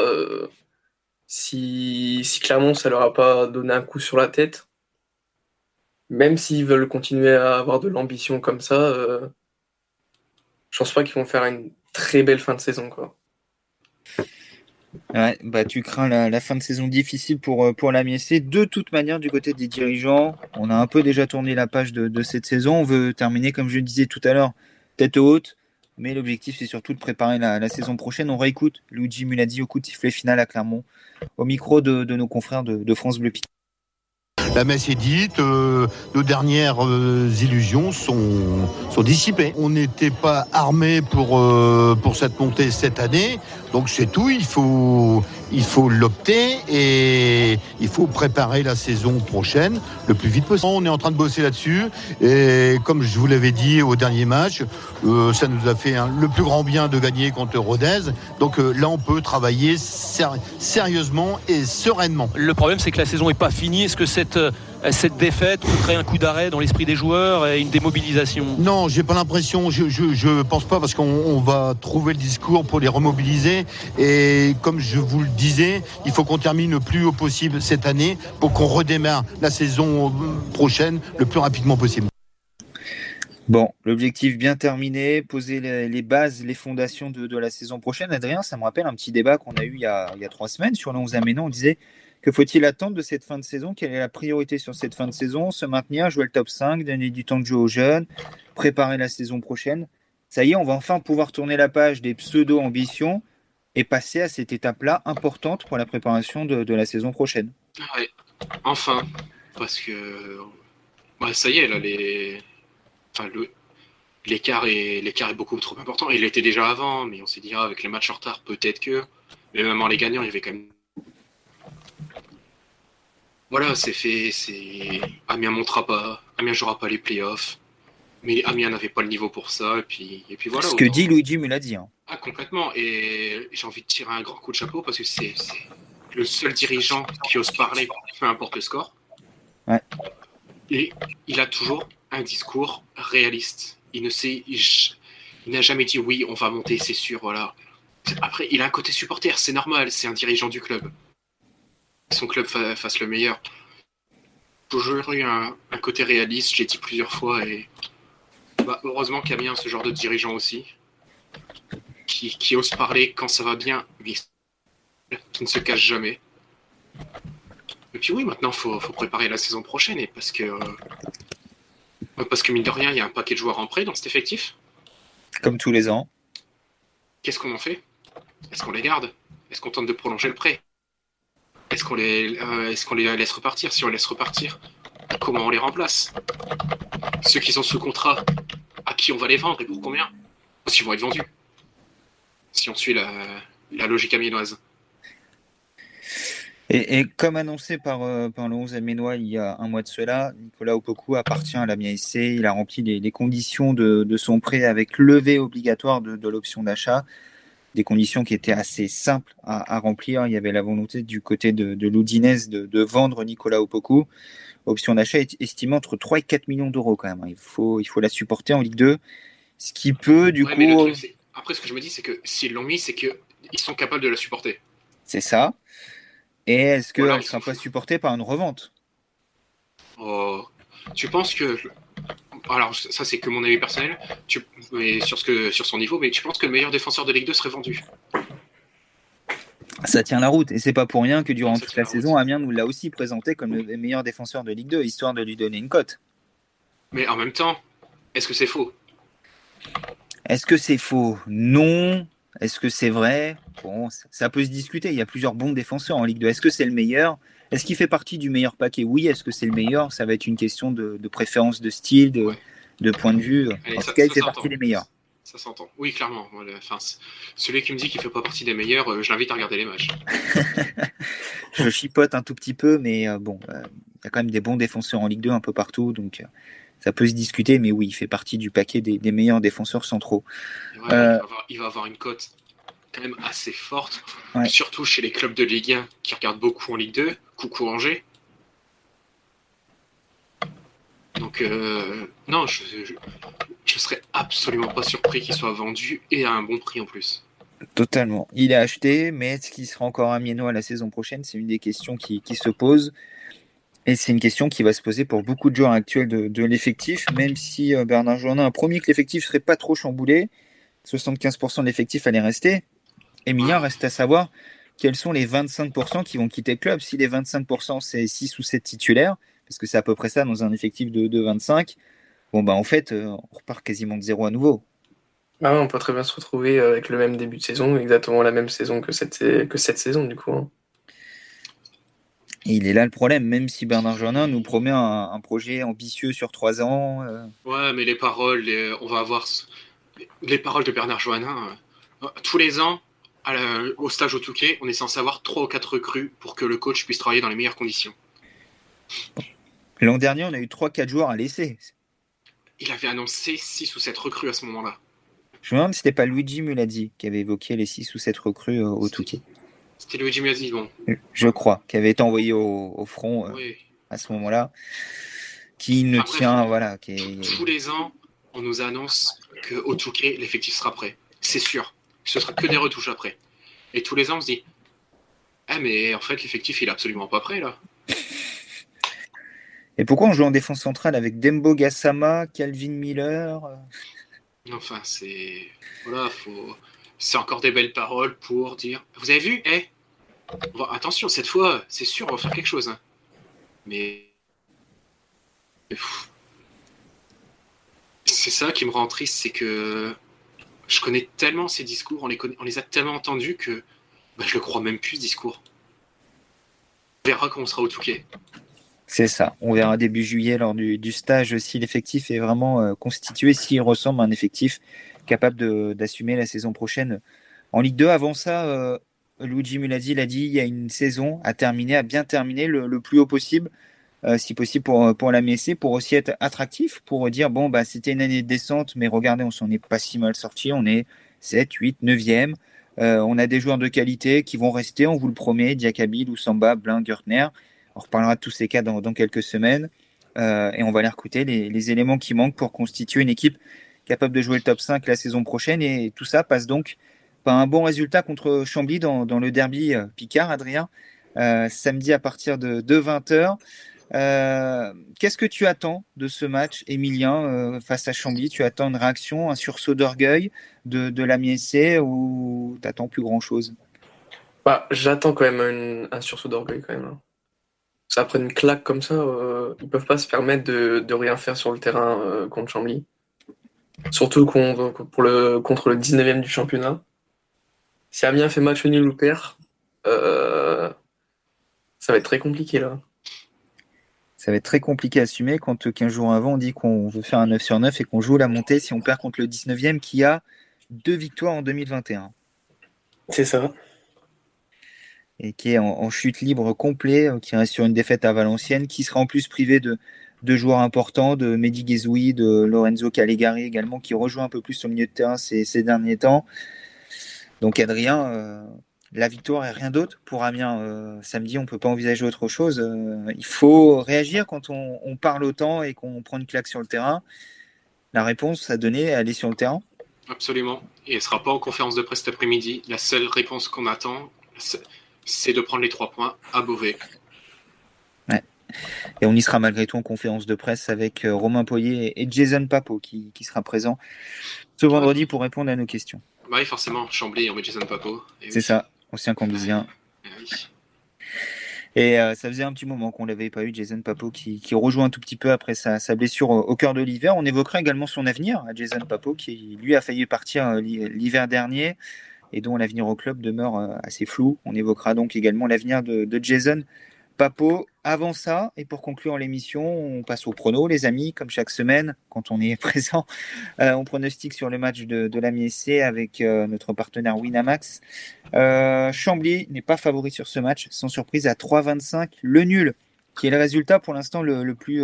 si, si Clermont, ça leur a pas donné un coup sur la tête, même s'ils veulent continuer à avoir de l'ambition comme ça, euh, je pense pas qu'ils vont faire une très belle fin de saison. Ouais, bah tu crains la, fin de saison difficile pour, euh, pour la MSC. De toute manière, du côté des dirigeants, on a un peu déjà tourné la page de, cette saison. On veut terminer, comme je le disais tout à l'heure, tête haute, mais l'objectif c'est surtout de préparer la, saison prochaine. On réécoute Luigi Muladi au coup de sifflet final à Clermont, au micro de, nos confrères de, France Bleu Picard. La messe est dite, euh, nos dernières euh, illusions sont, dissipées. On n'était pas armé pour, euh, pour cette montée cette année, donc c'est tout, il faut, il faut l'opter et il faut préparer la saison prochaine le plus vite possible. On est en train de bosser là-dessus et comme je vous l'avais dit au dernier match, ça nous a fait le plus grand bien de gagner contre Rodez. Donc là, on peut travailler sérieusement et sereinement. Le problème, c'est que la saison n'est pas finie. Est-ce que cette euh, cette défaite créer un coup d'arrêt dans l'esprit des joueurs et une démobilisation Non, j'ai pas l'impression. Je, je, pense pas parce qu'on va trouver le discours pour les remobiliser. Et comme je vous le disais, il faut qu'on termine le plus haut possible cette année pour qu'on redémarre la saison prochaine le plus rapidement possible. Bon, l'objectif bien terminé, poser les, bases, les fondations de, la saison prochaine. Adrien, ça me rappelle un petit débat qu'on a eu il y a, trois semaines sur le 11 On disait que faut-il attendre de cette fin de saison? Quelle est la priorité sur cette fin de saison? Se maintenir, jouer le top 5, donner du temps de jeu aux jeunes, préparer la saison prochaine. Ça y est, on va enfin pouvoir tourner la page des pseudo-ambitions et passer à cette étape-là importante pour la préparation de, la saison prochaine. Ouais, enfin, parce que bah, ça y est, là, l'écart est beaucoup trop important. Il l'était déjà avant, mais on s'est dit, ah, avec les matchs en retard, peut-être que. Mais même en les gagnant, il y avait quand même voilà, c'est fait. C'est Amiens montera pas. Amiens jouera pas les playoffs. Mais Amiens n'avait pas le niveau pour ça. Et puis, et puis voilà. Ce que dit Luigi me l'a dit. Hein. Ah, complètement. Et j'ai envie de tirer un grand coup de chapeau parce que c'est le seul dirigeant qui ose parler, peu importe le score. Ouais. Et il a toujours un discours réaliste. Il ne sait, il, n'a jamais dit oui, on va monter, c'est sûr, voilà. Après, il a un côté supporter, c'est normal, c'est un dirigeant du club son club fasse le meilleur. Toujours eu un, côté réaliste, j'ai dit plusieurs fois, et bah, heureusement qu'Amiens a ce genre de dirigeant aussi, qui, ose parler quand ça va bien, mais qui ne se cache jamais. Et puis oui, maintenant, il faut, préparer la saison prochaine, et parce que, euh, parce que mine de rien, il y a un paquet de joueurs en prêt dans cet effectif. Comme tous les ans. Qu'est-ce qu'on en fait? Est-ce qu'on les garde? Est-ce qu'on tente de prolonger le prêt? Est-ce qu'on les, euh, est qu'on les laisse repartir? Si on laisse repartir, comment on les remplace? Ceux qui sont sous contrat, à qui on va les vendre et pour combien? S'ils vont être vendus? Si on suit la, logique amiénoise. Et, comme annoncé par, euh, le 11 aménois il y a un mois de cela, Nicolas Opoku appartient à la SC. Il a rempli les, conditions de, son prêt avec levée obligatoire de l'option d'achat des conditions qui étaient assez simples à, remplir. Il y avait la volonté du côté de, de de, vendre Nicolas Opoku. Option d'achat estimée entre 3 et 4 millions d'euros quand même. Il faut, il faut la supporter en Ligue 2. Ce qui peut, du coup. après, ce que je me dis, c'est que s'ils l'ont mis, c'est qu'ils sont capables de la supporter. C'est ça. Et est-ce qu'elle ne sera pas supportée par une revente? Oh. Tu penses que alors ça c'est que mon avis personnel, tu, sur, ce que, sur son niveau, mais tu penses que le meilleur défenseur de Ligue 2 serait vendu? Ça tient la route et c'est pas pour rien que durant toute la, saison, Amiens nous l'a aussi présenté comme le meilleur défenseur de Ligue 2, histoire de lui donner une cote. Mais en même temps, est-ce que c'est faux? Est-ce que c'est faux? Non. Est-ce que c'est vrai? Bon, ça peut se discuter. Il y a plusieurs bons défenseurs en Ligue 2. Est-ce que c'est le meilleur? Est-ce qu'il fait partie du meilleur paquet? Oui. Est-ce que c'est le meilleur? Ça va être une question de, préférence de style, de, point de vue. en tout cas, il fait partie des meilleurs. Ça s'entend. Oui, clairement. Enfin, celui qui me dit qu'il ne fait pas partie des meilleurs, euh, je l'invite à regarder les matchs. je chipote un tout petit peu, mais euh, bon, euh, il y a quand même des bons défenseurs en Ligue 2 un peu partout, donc ça peut se discuter, mais oui, il fait partie du paquet des, meilleurs défenseurs centraux. il, va avoir, une cote quand même assez forte, surtout chez les clubs de Ligue 1 qui regardent beaucoup en Ligue 2 coucou Angers. Donc, euh, non, je, je, serais absolument pas surpris qu'il soit vendu et à un bon prix en plus. Totalement. Il est acheté, mais est-ce qu'il sera encore un miennois la saison prochaine? C'est une des questions qui, se posent. Et c'est une question qui va se poser pour beaucoup de joueurs actuels de, l'effectif, même si euh, Bernard Journin a promis que l'effectif serait pas trop chamboulé. 75% de l'effectif allait rester. Emilien reste à savoir quels sont les 25% qui vont quitter le club. Si les 25%, c'est 6 ou 7 titulaires, parce que c'est à peu près ça dans un effectif de, 25, bon, bah en fait, euh, on repart quasiment de zéro à nouveau. Ah on peut très bien se retrouver avec le même début de saison, exactement la même saison que cette, que cette saison du coup. Hein. Il est là le problème, même si Bernard Jornin nous promet un, projet ambitieux sur trois ans. Euh. Ouais, mais les paroles, on va avoir les paroles de Bernard Joannin. Euh, tous les ans, au stage au Touquet, on est censé avoir trois ou quatre recrues pour que le coach puisse travailler dans les meilleures conditions. L'an dernier, on a eu trois, quatre joueurs à laisser. Il avait annoncé six ou sept recrues à ce moment-là. Je me demande si c'était pas Luigi Muladi qui avait évoqué les six ou sept recrues euh, au Touquet. C'était Luigi Muladi, bon. Je crois, qui avait été envoyé au, front euh, à ce moment-là. Qui ne tient, voilà. Qui Tous les ans, on nous annonce qu'au Touquet, l'effectif sera prêt. C'est sûr. Ce sera que des retouches après. Et tous les ans, on se dit Ah, mais en fait, l'effectif, il est absolument pas prêt, là. Et pourquoi on joue en défense centrale avec Dembo Gassama, Calvin Miller Enfin, c'est. Voilà, faut. C'est encore des belles paroles pour dire Vous avez vu Eh? Attention, cette fois, c'est sûr, on va faire quelque chose. Hein. Mais. C'est ça qui me rend triste, c'est que je connais tellement ces discours, on les, on les a tellement entendus que bah, je le crois même plus ce discours. On verra quand on sera au Touquet. C'est ça. On verra début juillet lors du, stage si l'effectif est vraiment euh, constitué, s'il ressemble à un effectif capable d'assumer la saison prochaine en Ligue 2. Avant ça, euh, Luigi Mulazzi l'a dit, il y a une saison à terminer, à bien terminer le, plus haut possible, euh, si possible pour, pour la MSC, pour aussi être attractif, pour dire bon, bah, c'était une année de descente, mais regardez, on s'en est pas si mal sorti, on est 7, 8, 9e. on a des joueurs de qualité qui vont rester, on vous le promet, Diakabi, Loussamba, Blin, Gertner. On reparlera de tous ces cas dans, quelques semaines. Euh, et on va aller recruter les, éléments qui manquent pour constituer une équipe capable de jouer le top 5 la saison prochaine. Et tout ça passe donc par un bon résultat contre Chambly dans, le derby euh, Picard, Adrien, euh, samedi à partir de, 20h. Qu'est-ce que tu attends de ce match, Emilien, face à Chambly? Tu attends une réaction, un sursaut d'orgueil de, de la MSC ou tu attends plus grand-chose? Bah, J'attends quand même un sursaut d'orgueil quand même. Hein après une claque comme ça, euh, ils peuvent pas se permettre de, rien faire sur le terrain euh, contre Chambly. Surtout contre, pour le, contre le 19e du championnat. Si Amiens fait match nul ou perd, euh, ça va être très compliqué là. Ça va être très compliqué à assumer quand 15 jours avant on dit qu'on veut faire un 9 sur 9 et qu'on joue la montée si on perd contre le 19e qui a deux victoires en 2021. C'est ça et qui est en, chute libre complet, euh, qui reste sur une défaite à Valenciennes, qui sera en plus privé de, de joueurs importants, de Mehdi Gezoui, de Lorenzo Calegari également, qui rejoint un peu plus au milieu de terrain ces, ces derniers temps. Donc Adrien, euh, la victoire est rien d'autre pour Amiens. Euh, samedi, on ne peut pas envisager autre chose. il faut réagir quand on, on parle autant et qu'on prend une claque sur le terrain. La réponse à donner, elle est sur le terrain Absolument. Et elle ne sera pas en conférence de presse cet après-midi. La seule réponse qu'on attend, c'est de prendre les trois points à Beauvais. Et on y sera malgré tout en conférence de presse avec euh, Romain Poyer et Jason Papo qui, sera présent ce vendredi pour répondre à nos questions. Oui, forcément, Chambly, on met Jason Papo. C'est ça, ancien cambisien. Et euh, ça faisait un petit moment qu'on l'avait pas eu, Jason Papo, qui, rejoint un tout petit peu après sa, blessure au, cœur de l'hiver. On évoquera également son avenir à Jason Papo, qui lui a failli partir euh, l'hiver dernier et dont l'avenir au club demeure euh, assez flou. On évoquera donc également l'avenir de, Jason Papo. Avant ça, et pour conclure l'émission, on passe au prono, les amis, comme chaque semaine, quand on est présent. Euh, on pronostique sur le match de, de la MSC avec euh, notre partenaire Winamax. Chambly n'est pas favori sur ce match, sans surprise à 3,25. Le nul, qui est le résultat pour l'instant le, plus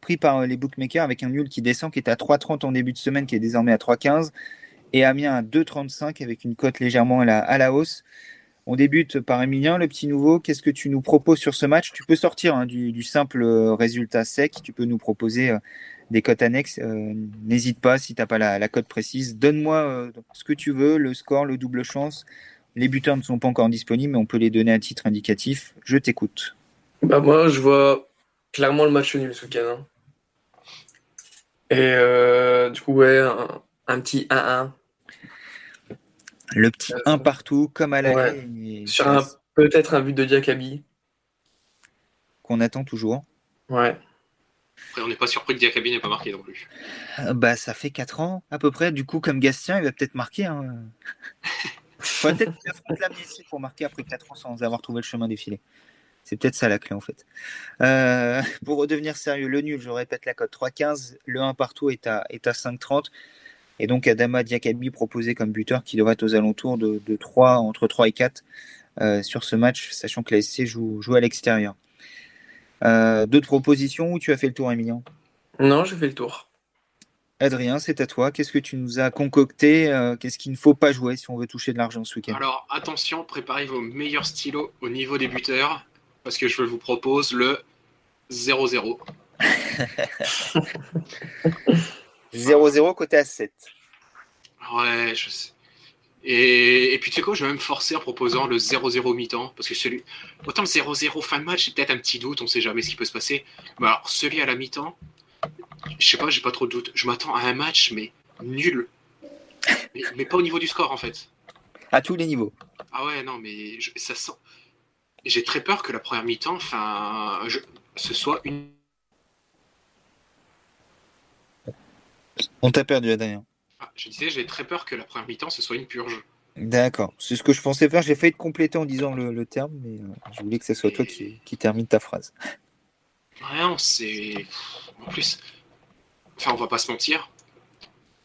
pris par les bookmakers, avec un nul qui descend, qui est à 3,30 en début de semaine, qui est désormais à 3,15 et Amiens à 2,35 avec une cote légèrement à la, hausse. On débute par Emilien, le petit nouveau. Qu'est-ce que tu nous proposes sur ce match? Tu peux sortir hein, du, simple euh, résultat sec. Tu peux nous proposer euh, des cotes annexes. Euh, n'hésite pas si tu n'as pas la, cote précise. Donne-moi ce que tu veux, le score, le double chance. Les buteurs ne sont pas encore disponibles, mais on peut les donner à titre indicatif. Je t'écoute. Bah moi, je vois clairement le match nul ce week-end. Hein. Et du coup, ouais, un, un petit 1-1 le petit 1 partout, comme à la Sur peut-être un but de Diakabi. Qu'on attend toujours. Ouais. Après, on n'est pas surpris que Diakabi n'ait pas marqué non plus. Euh, Bah, ça fait 4 ans à peu près. Du coup, comme Gastien, il va peut-être marquer. Hein. Peut-être qu'il affronte la Messi pour marquer après 4 ans sans avoir trouvé le chemin défilé. C'est peut-être ça la clé en fait. Euh, pour redevenir sérieux, le nul, je répète la cote 3,15. Le 1 partout est à, est à 5,30. Et donc Adama Diakabi proposé comme buteur qui devrait être aux alentours de, de 3, entre 3 et 4 euh, sur ce match, sachant que la SC joue, joue à l'extérieur. Euh, D'autres propositions ou tu as fait le tour, Emilien? Non, j'ai fait le tour. Adrien, c'est à toi. Qu'est-ce que tu nous as concocté euh, Qu'est-ce qu'il ne faut pas jouer si on veut toucher de l'argent ce week-end? Alors attention, préparez vos meilleurs stylos au niveau des buteurs, parce que je vous propose le 0-0. 0-0 côté à 7. Ouais, je sais. Et, et puis tu sais quoi, je vais même forcer en proposant le 0-0 mi-temps, parce que celui... Autant le 0-0 fin de match, j'ai peut-être un petit doute, on sait jamais ce qui peut se passer. Mais alors, celui à la mi-temps, je sais pas, j'ai pas trop de doute. Je m'attends à un match, mais nul. Mais, mais pas au niveau du score, en fait. À tous les niveaux. Ah ouais, non, mais je- ça sent... J'ai très peur que la première mi-temps, enfin, ce soit une... On t'a perdu, Adrien. Ah, je disais, j'ai très peur que la première mi-temps, ce soit une purge. D'accord. C'est ce que je pensais faire. J'ai failli te compléter en disant le, le terme, mais euh, je voulais que ce soit toi qui, qui termine ta phrase. On c'est... En plus, enfin, on va pas se mentir,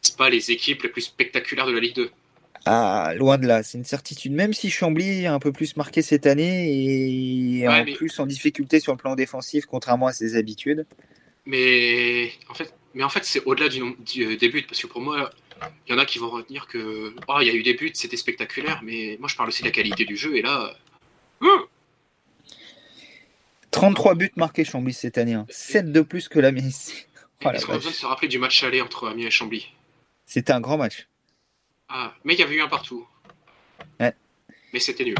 c'est pas les équipes les plus spectaculaires de la Ligue 2. Ah, loin de là, c'est une certitude. Même si Chambly a un peu plus marqué cette année et Ouais, en mais- plus en difficulté sur le plan défensif, contrairement à ses habitudes. Mais en fait, mais en fait c'est au-delà du, du- euh, des buts, parce que pour moi, il y en a qui vont retenir que oh, il y a eu des buts, c'était spectaculaire, mais moi je parle aussi de la qualité du jeu, et là, hum, 33 buts marqués Chambly cette année. 7 de plus que la Messi. Oh est-ce qu'on a besoin de se rappeler du match aller entre Amiens et Chambly C'était un grand match. Ah, mais il y avait eu un partout. Ouais. Mais c'était nul.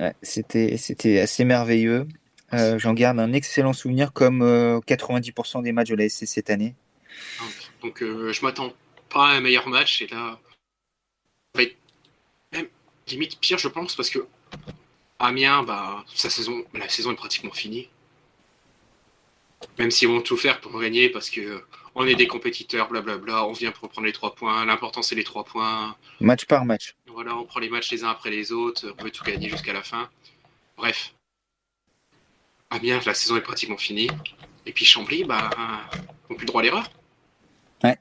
Ouais, c'était, c'était assez merveilleux. Euh, j'en garde un excellent souvenir comme euh, 90% des matchs de la SC cette année. Donc euh, je m'attends pas à un meilleur match, et là, ça va être même limite pire, je pense, parce que Amiens, bah, sa saison, la saison est pratiquement finie. Même s'ils vont tout faire pour gagner, parce que on est des compétiteurs, blablabla, on vient pour prendre les trois points. L'important c'est les trois points. Match par match. Voilà, on prend les matchs les uns après les autres, on veut tout gagner jusqu'à la fin. Bref. Amiens, la saison est pratiquement finie. Et puis Chambly, bah, n'ont plus le droit à l'erreur. Ouais.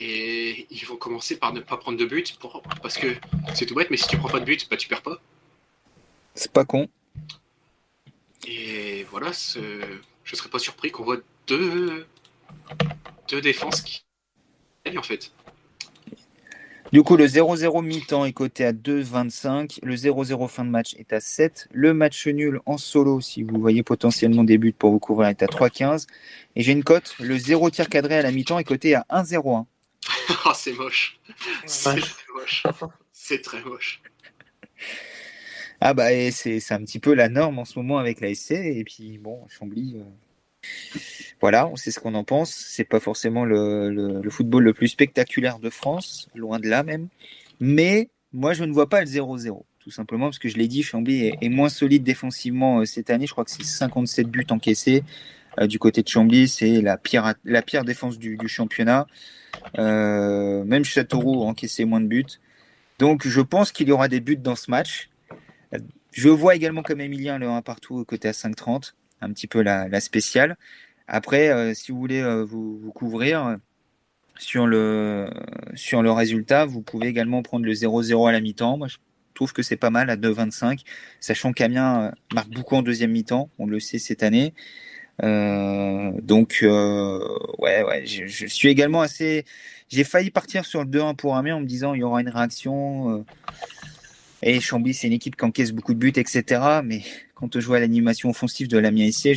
Et ils vont commencer par ne pas prendre de but, pour... parce que c'est tout bête, mais si tu prends pas de but, bah, tu perds pas. C'est pas con. Et voilà, ce- je serais pas surpris qu'on voit deux, deux défenses qui en fait. Du coup, le 0-0 mi-temps est coté à 2,25. Le 0-0 fin de match est à 7. Le match nul en solo, si vous voyez potentiellement des buts pour vous couvrir, est à 3,15. Et j'ai une cote. Le 0 tir cadré à la mi-temps est coté à 1,01. Ah, c'est moche. C'est très moche. C'est très moche. Ah bah et c'est c'est un petit peu la norme en ce moment avec la SC. Et puis bon, Chambly, euh, voilà, on sait ce qu'on en pense. C'est pas forcément le, football le plus spectaculaire de France, loin de là même. Mais moi, je ne vois pas le 0-0. Tout simplement parce que je l'ai dit, Chambly est, moins solide défensivement euh, cette année. Je crois que c'est 57 buts encaissés. Euh, du côté de Chambly, c'est la pire, la défense du, championnat. Euh, même Châteauroux a encaissé moins de buts. Donc je pense qu'il y aura des buts dans ce match. Je vois également comme Emilien le 1 partout côté à 5,30, un petit peu la spéciale. Après, euh, si vous voulez euh, vous, couvrir euh, sur le, sur le résultat, vous pouvez également prendre le 0-0 à la mi-temps. Moi, je trouve que c'est pas mal à 2,25, sachant qu'Amiens marque beaucoup en deuxième mi-temps, on le sait cette année. Donc, ouais, ouais, je, suis également assez. J'ai failli partir sur le 2-1 pour Amiens en me disant il y aura une réaction. Et Chambly, c'est une équipe qui encaisse beaucoup de buts, etc. Mais quand on joue à l'animation offensive de l'Amiens SC,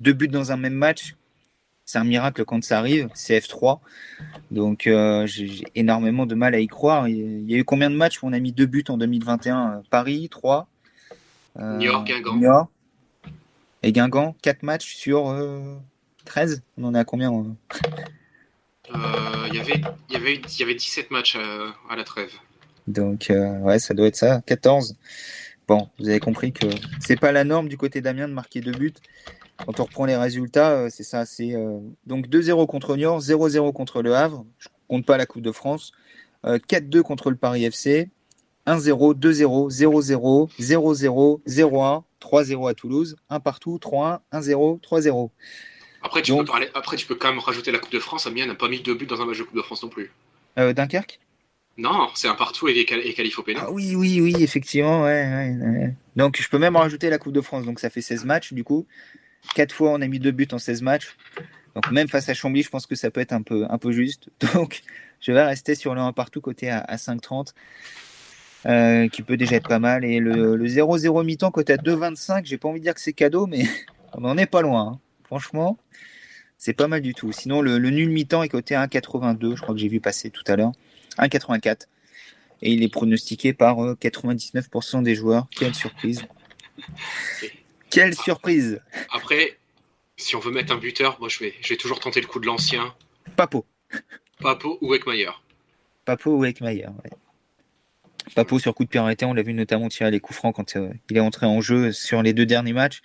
deux buts dans un même match, c'est un miracle quand ça arrive. C'est F3. Donc, euh, j'ai énormément de mal à y croire. Il y a eu combien de matchs où on a mis deux buts en 2021 Paris, 3. Euh, Niort, Guingamp. Niort. Et Guingamp, 4 matchs sur euh, 13. On en est à combien euh? Euh, Il y avait- y avait il y avait 17 matchs à, à la trêve. Donc, euh, ouais, ça doit être ça. 14. Bon, vous avez compris que c'est pas la norme du côté d'Amiens de marquer deux buts. quand on reprend les résultats, c'est ça. C'est donc 2-0 contre Niort, 0-0 contre Le Havre. Je compte pas la Coupe de France. 4-2 contre le Paris FC. 1-0, 2-0, 0-0, 0-0, 0-1, 3-0 à Toulouse, 1 partout, 3-1, 1-0, 3-0. Après tu, peux parler, après, tu peux quand même rajouter la Coupe de France. Amiens n'a pas mis deux buts dans un match de Coupe de France non plus. Euh, Dunkerque? Non, c'est un partout et, et Ah, oui, oui, oui, effectivement. Donc je peux même rajouter la Coupe de France. Donc ça fait 16 matchs du coup. 4 fois on a mis deux buts en 16 matchs. Donc même face à Chambly, je pense que ça peut être un peu, un peu juste. Donc je vais rester sur le 1 partout côté à, à 5,30. Euh, qui peut déjà être pas mal. Et le 0-0 mi-temps côté à 2,25, j'ai pas envie de dire que c'est cadeau, mais on n'en est pas loin. Hein. Franchement, c'est pas mal du tout. Sinon, le, nul mi-temps est coté à 1,82, je crois que j'ai vu passer tout à l'heure. 1,84. Et il est pronostiqué par 99% euh, des joueurs. Quelle surprise. Quelle surprise. Après, si on veut mettre un buteur, moi je vais, je vais toujours tenter le coup de l'ancien. Papo. Papo ou Ekmayer. Papo ou Ekmayer, ouais. Papo sur coup de pied arrêté, on l'a vu notamment tirer les coups francs quand euh, il est entré en jeu sur les deux derniers matchs.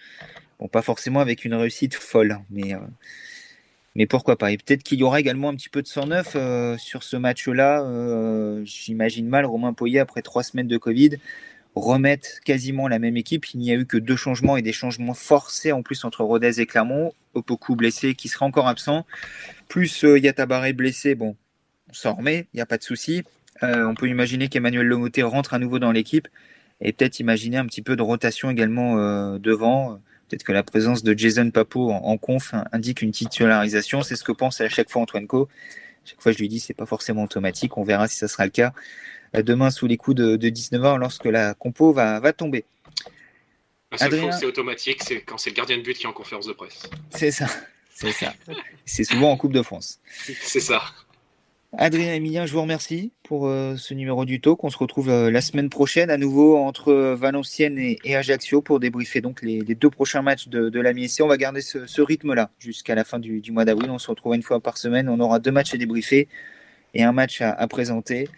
Bon, pas forcément avec une réussite folle, hein, mais, euh, mais pourquoi pas? Et peut-être qu'il y aura également un petit peu de 109 euh, sur ce match-là. J'imagine mal Romain Poyer, après trois semaines de Covid, remettre quasiment la même équipe. Il n'y a eu que deux changements et des changements forcés en plus entre Rodez et Clermont. Opoku blessé qui sera encore absent. Plus Yatabaré blessé, bon, on s'en remet, il n'y a pas de souci. Euh, on peut imaginer qu'Emmanuel Lomoté rentre à nouveau dans l'équipe et peut-être imaginer un petit peu de rotation également euh, devant. Peut-être que la présence de Jason Papo en, conf indique une titularisation. C'est ce que pense à chaque fois Antoine Co. Chaque fois, je lui dis c'est pas forcément automatique. On verra si ça sera le cas euh, demain sous les coups de, 19h lorsque la compo va, va tomber. La seule c'est automatique, c'est quand c'est le gardien de but qui est en conférence de presse. C'est ça, c'est ça. c'est souvent en Coupe de France. C'est ça. Adrien Emilien, je vous remercie pour euh, ce numéro du talk. On se retrouve euh, la semaine prochaine à nouveau entre euh, Valenciennes et, Ajaccio pour débriefer donc les, deux prochains matchs de, de la MSC. On va garder ce, rythme-là jusqu'à la fin du, mois d'avril. On se retrouve une fois par semaine. On aura deux matchs à débriefer et un match à, présenter.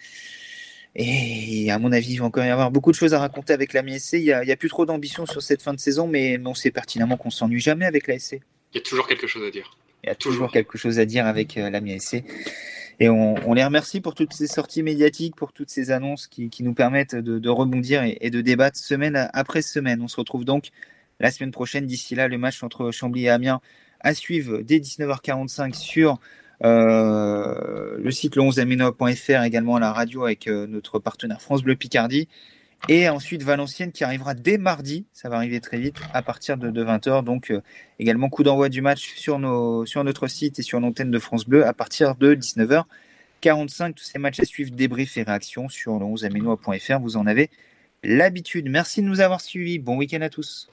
Et à mon avis, il va encore y avoir beaucoup de choses à raconter avec la MSC. Il n'y a, plus trop d'ambition sur cette fin de saison, mais on sait pertinemment qu'on s'ennuie jamais avec la SC. Il y a toujours quelque chose à dire. Il y a toujours, quelque chose à dire avec la MSC. Et on, les remercie pour toutes ces sorties médiatiques, pour toutes ces annonces qui, nous permettent de, rebondir et, de débattre semaine après semaine. On se retrouve donc la semaine prochaine. D'ici là, le match entre Chambly et Amiens à suivre dès 19h45 sur euh, le site le11aminois.fr, également à la radio avec euh, notre partenaire France Bleu Picardie. Et ensuite Valenciennes qui arrivera dès mardi, ça va arriver très vite à partir de, 20h. Donc euh, également coup d'envoi du match sur, notre site et sur l'antenne de France Bleu à partir de 19h45. Tous ces matchs à suivre, débrief et réactions sur le 11amenois.fr. Vous en avez l'habitude. Merci de nous avoir suivis. Bon week-end à tous.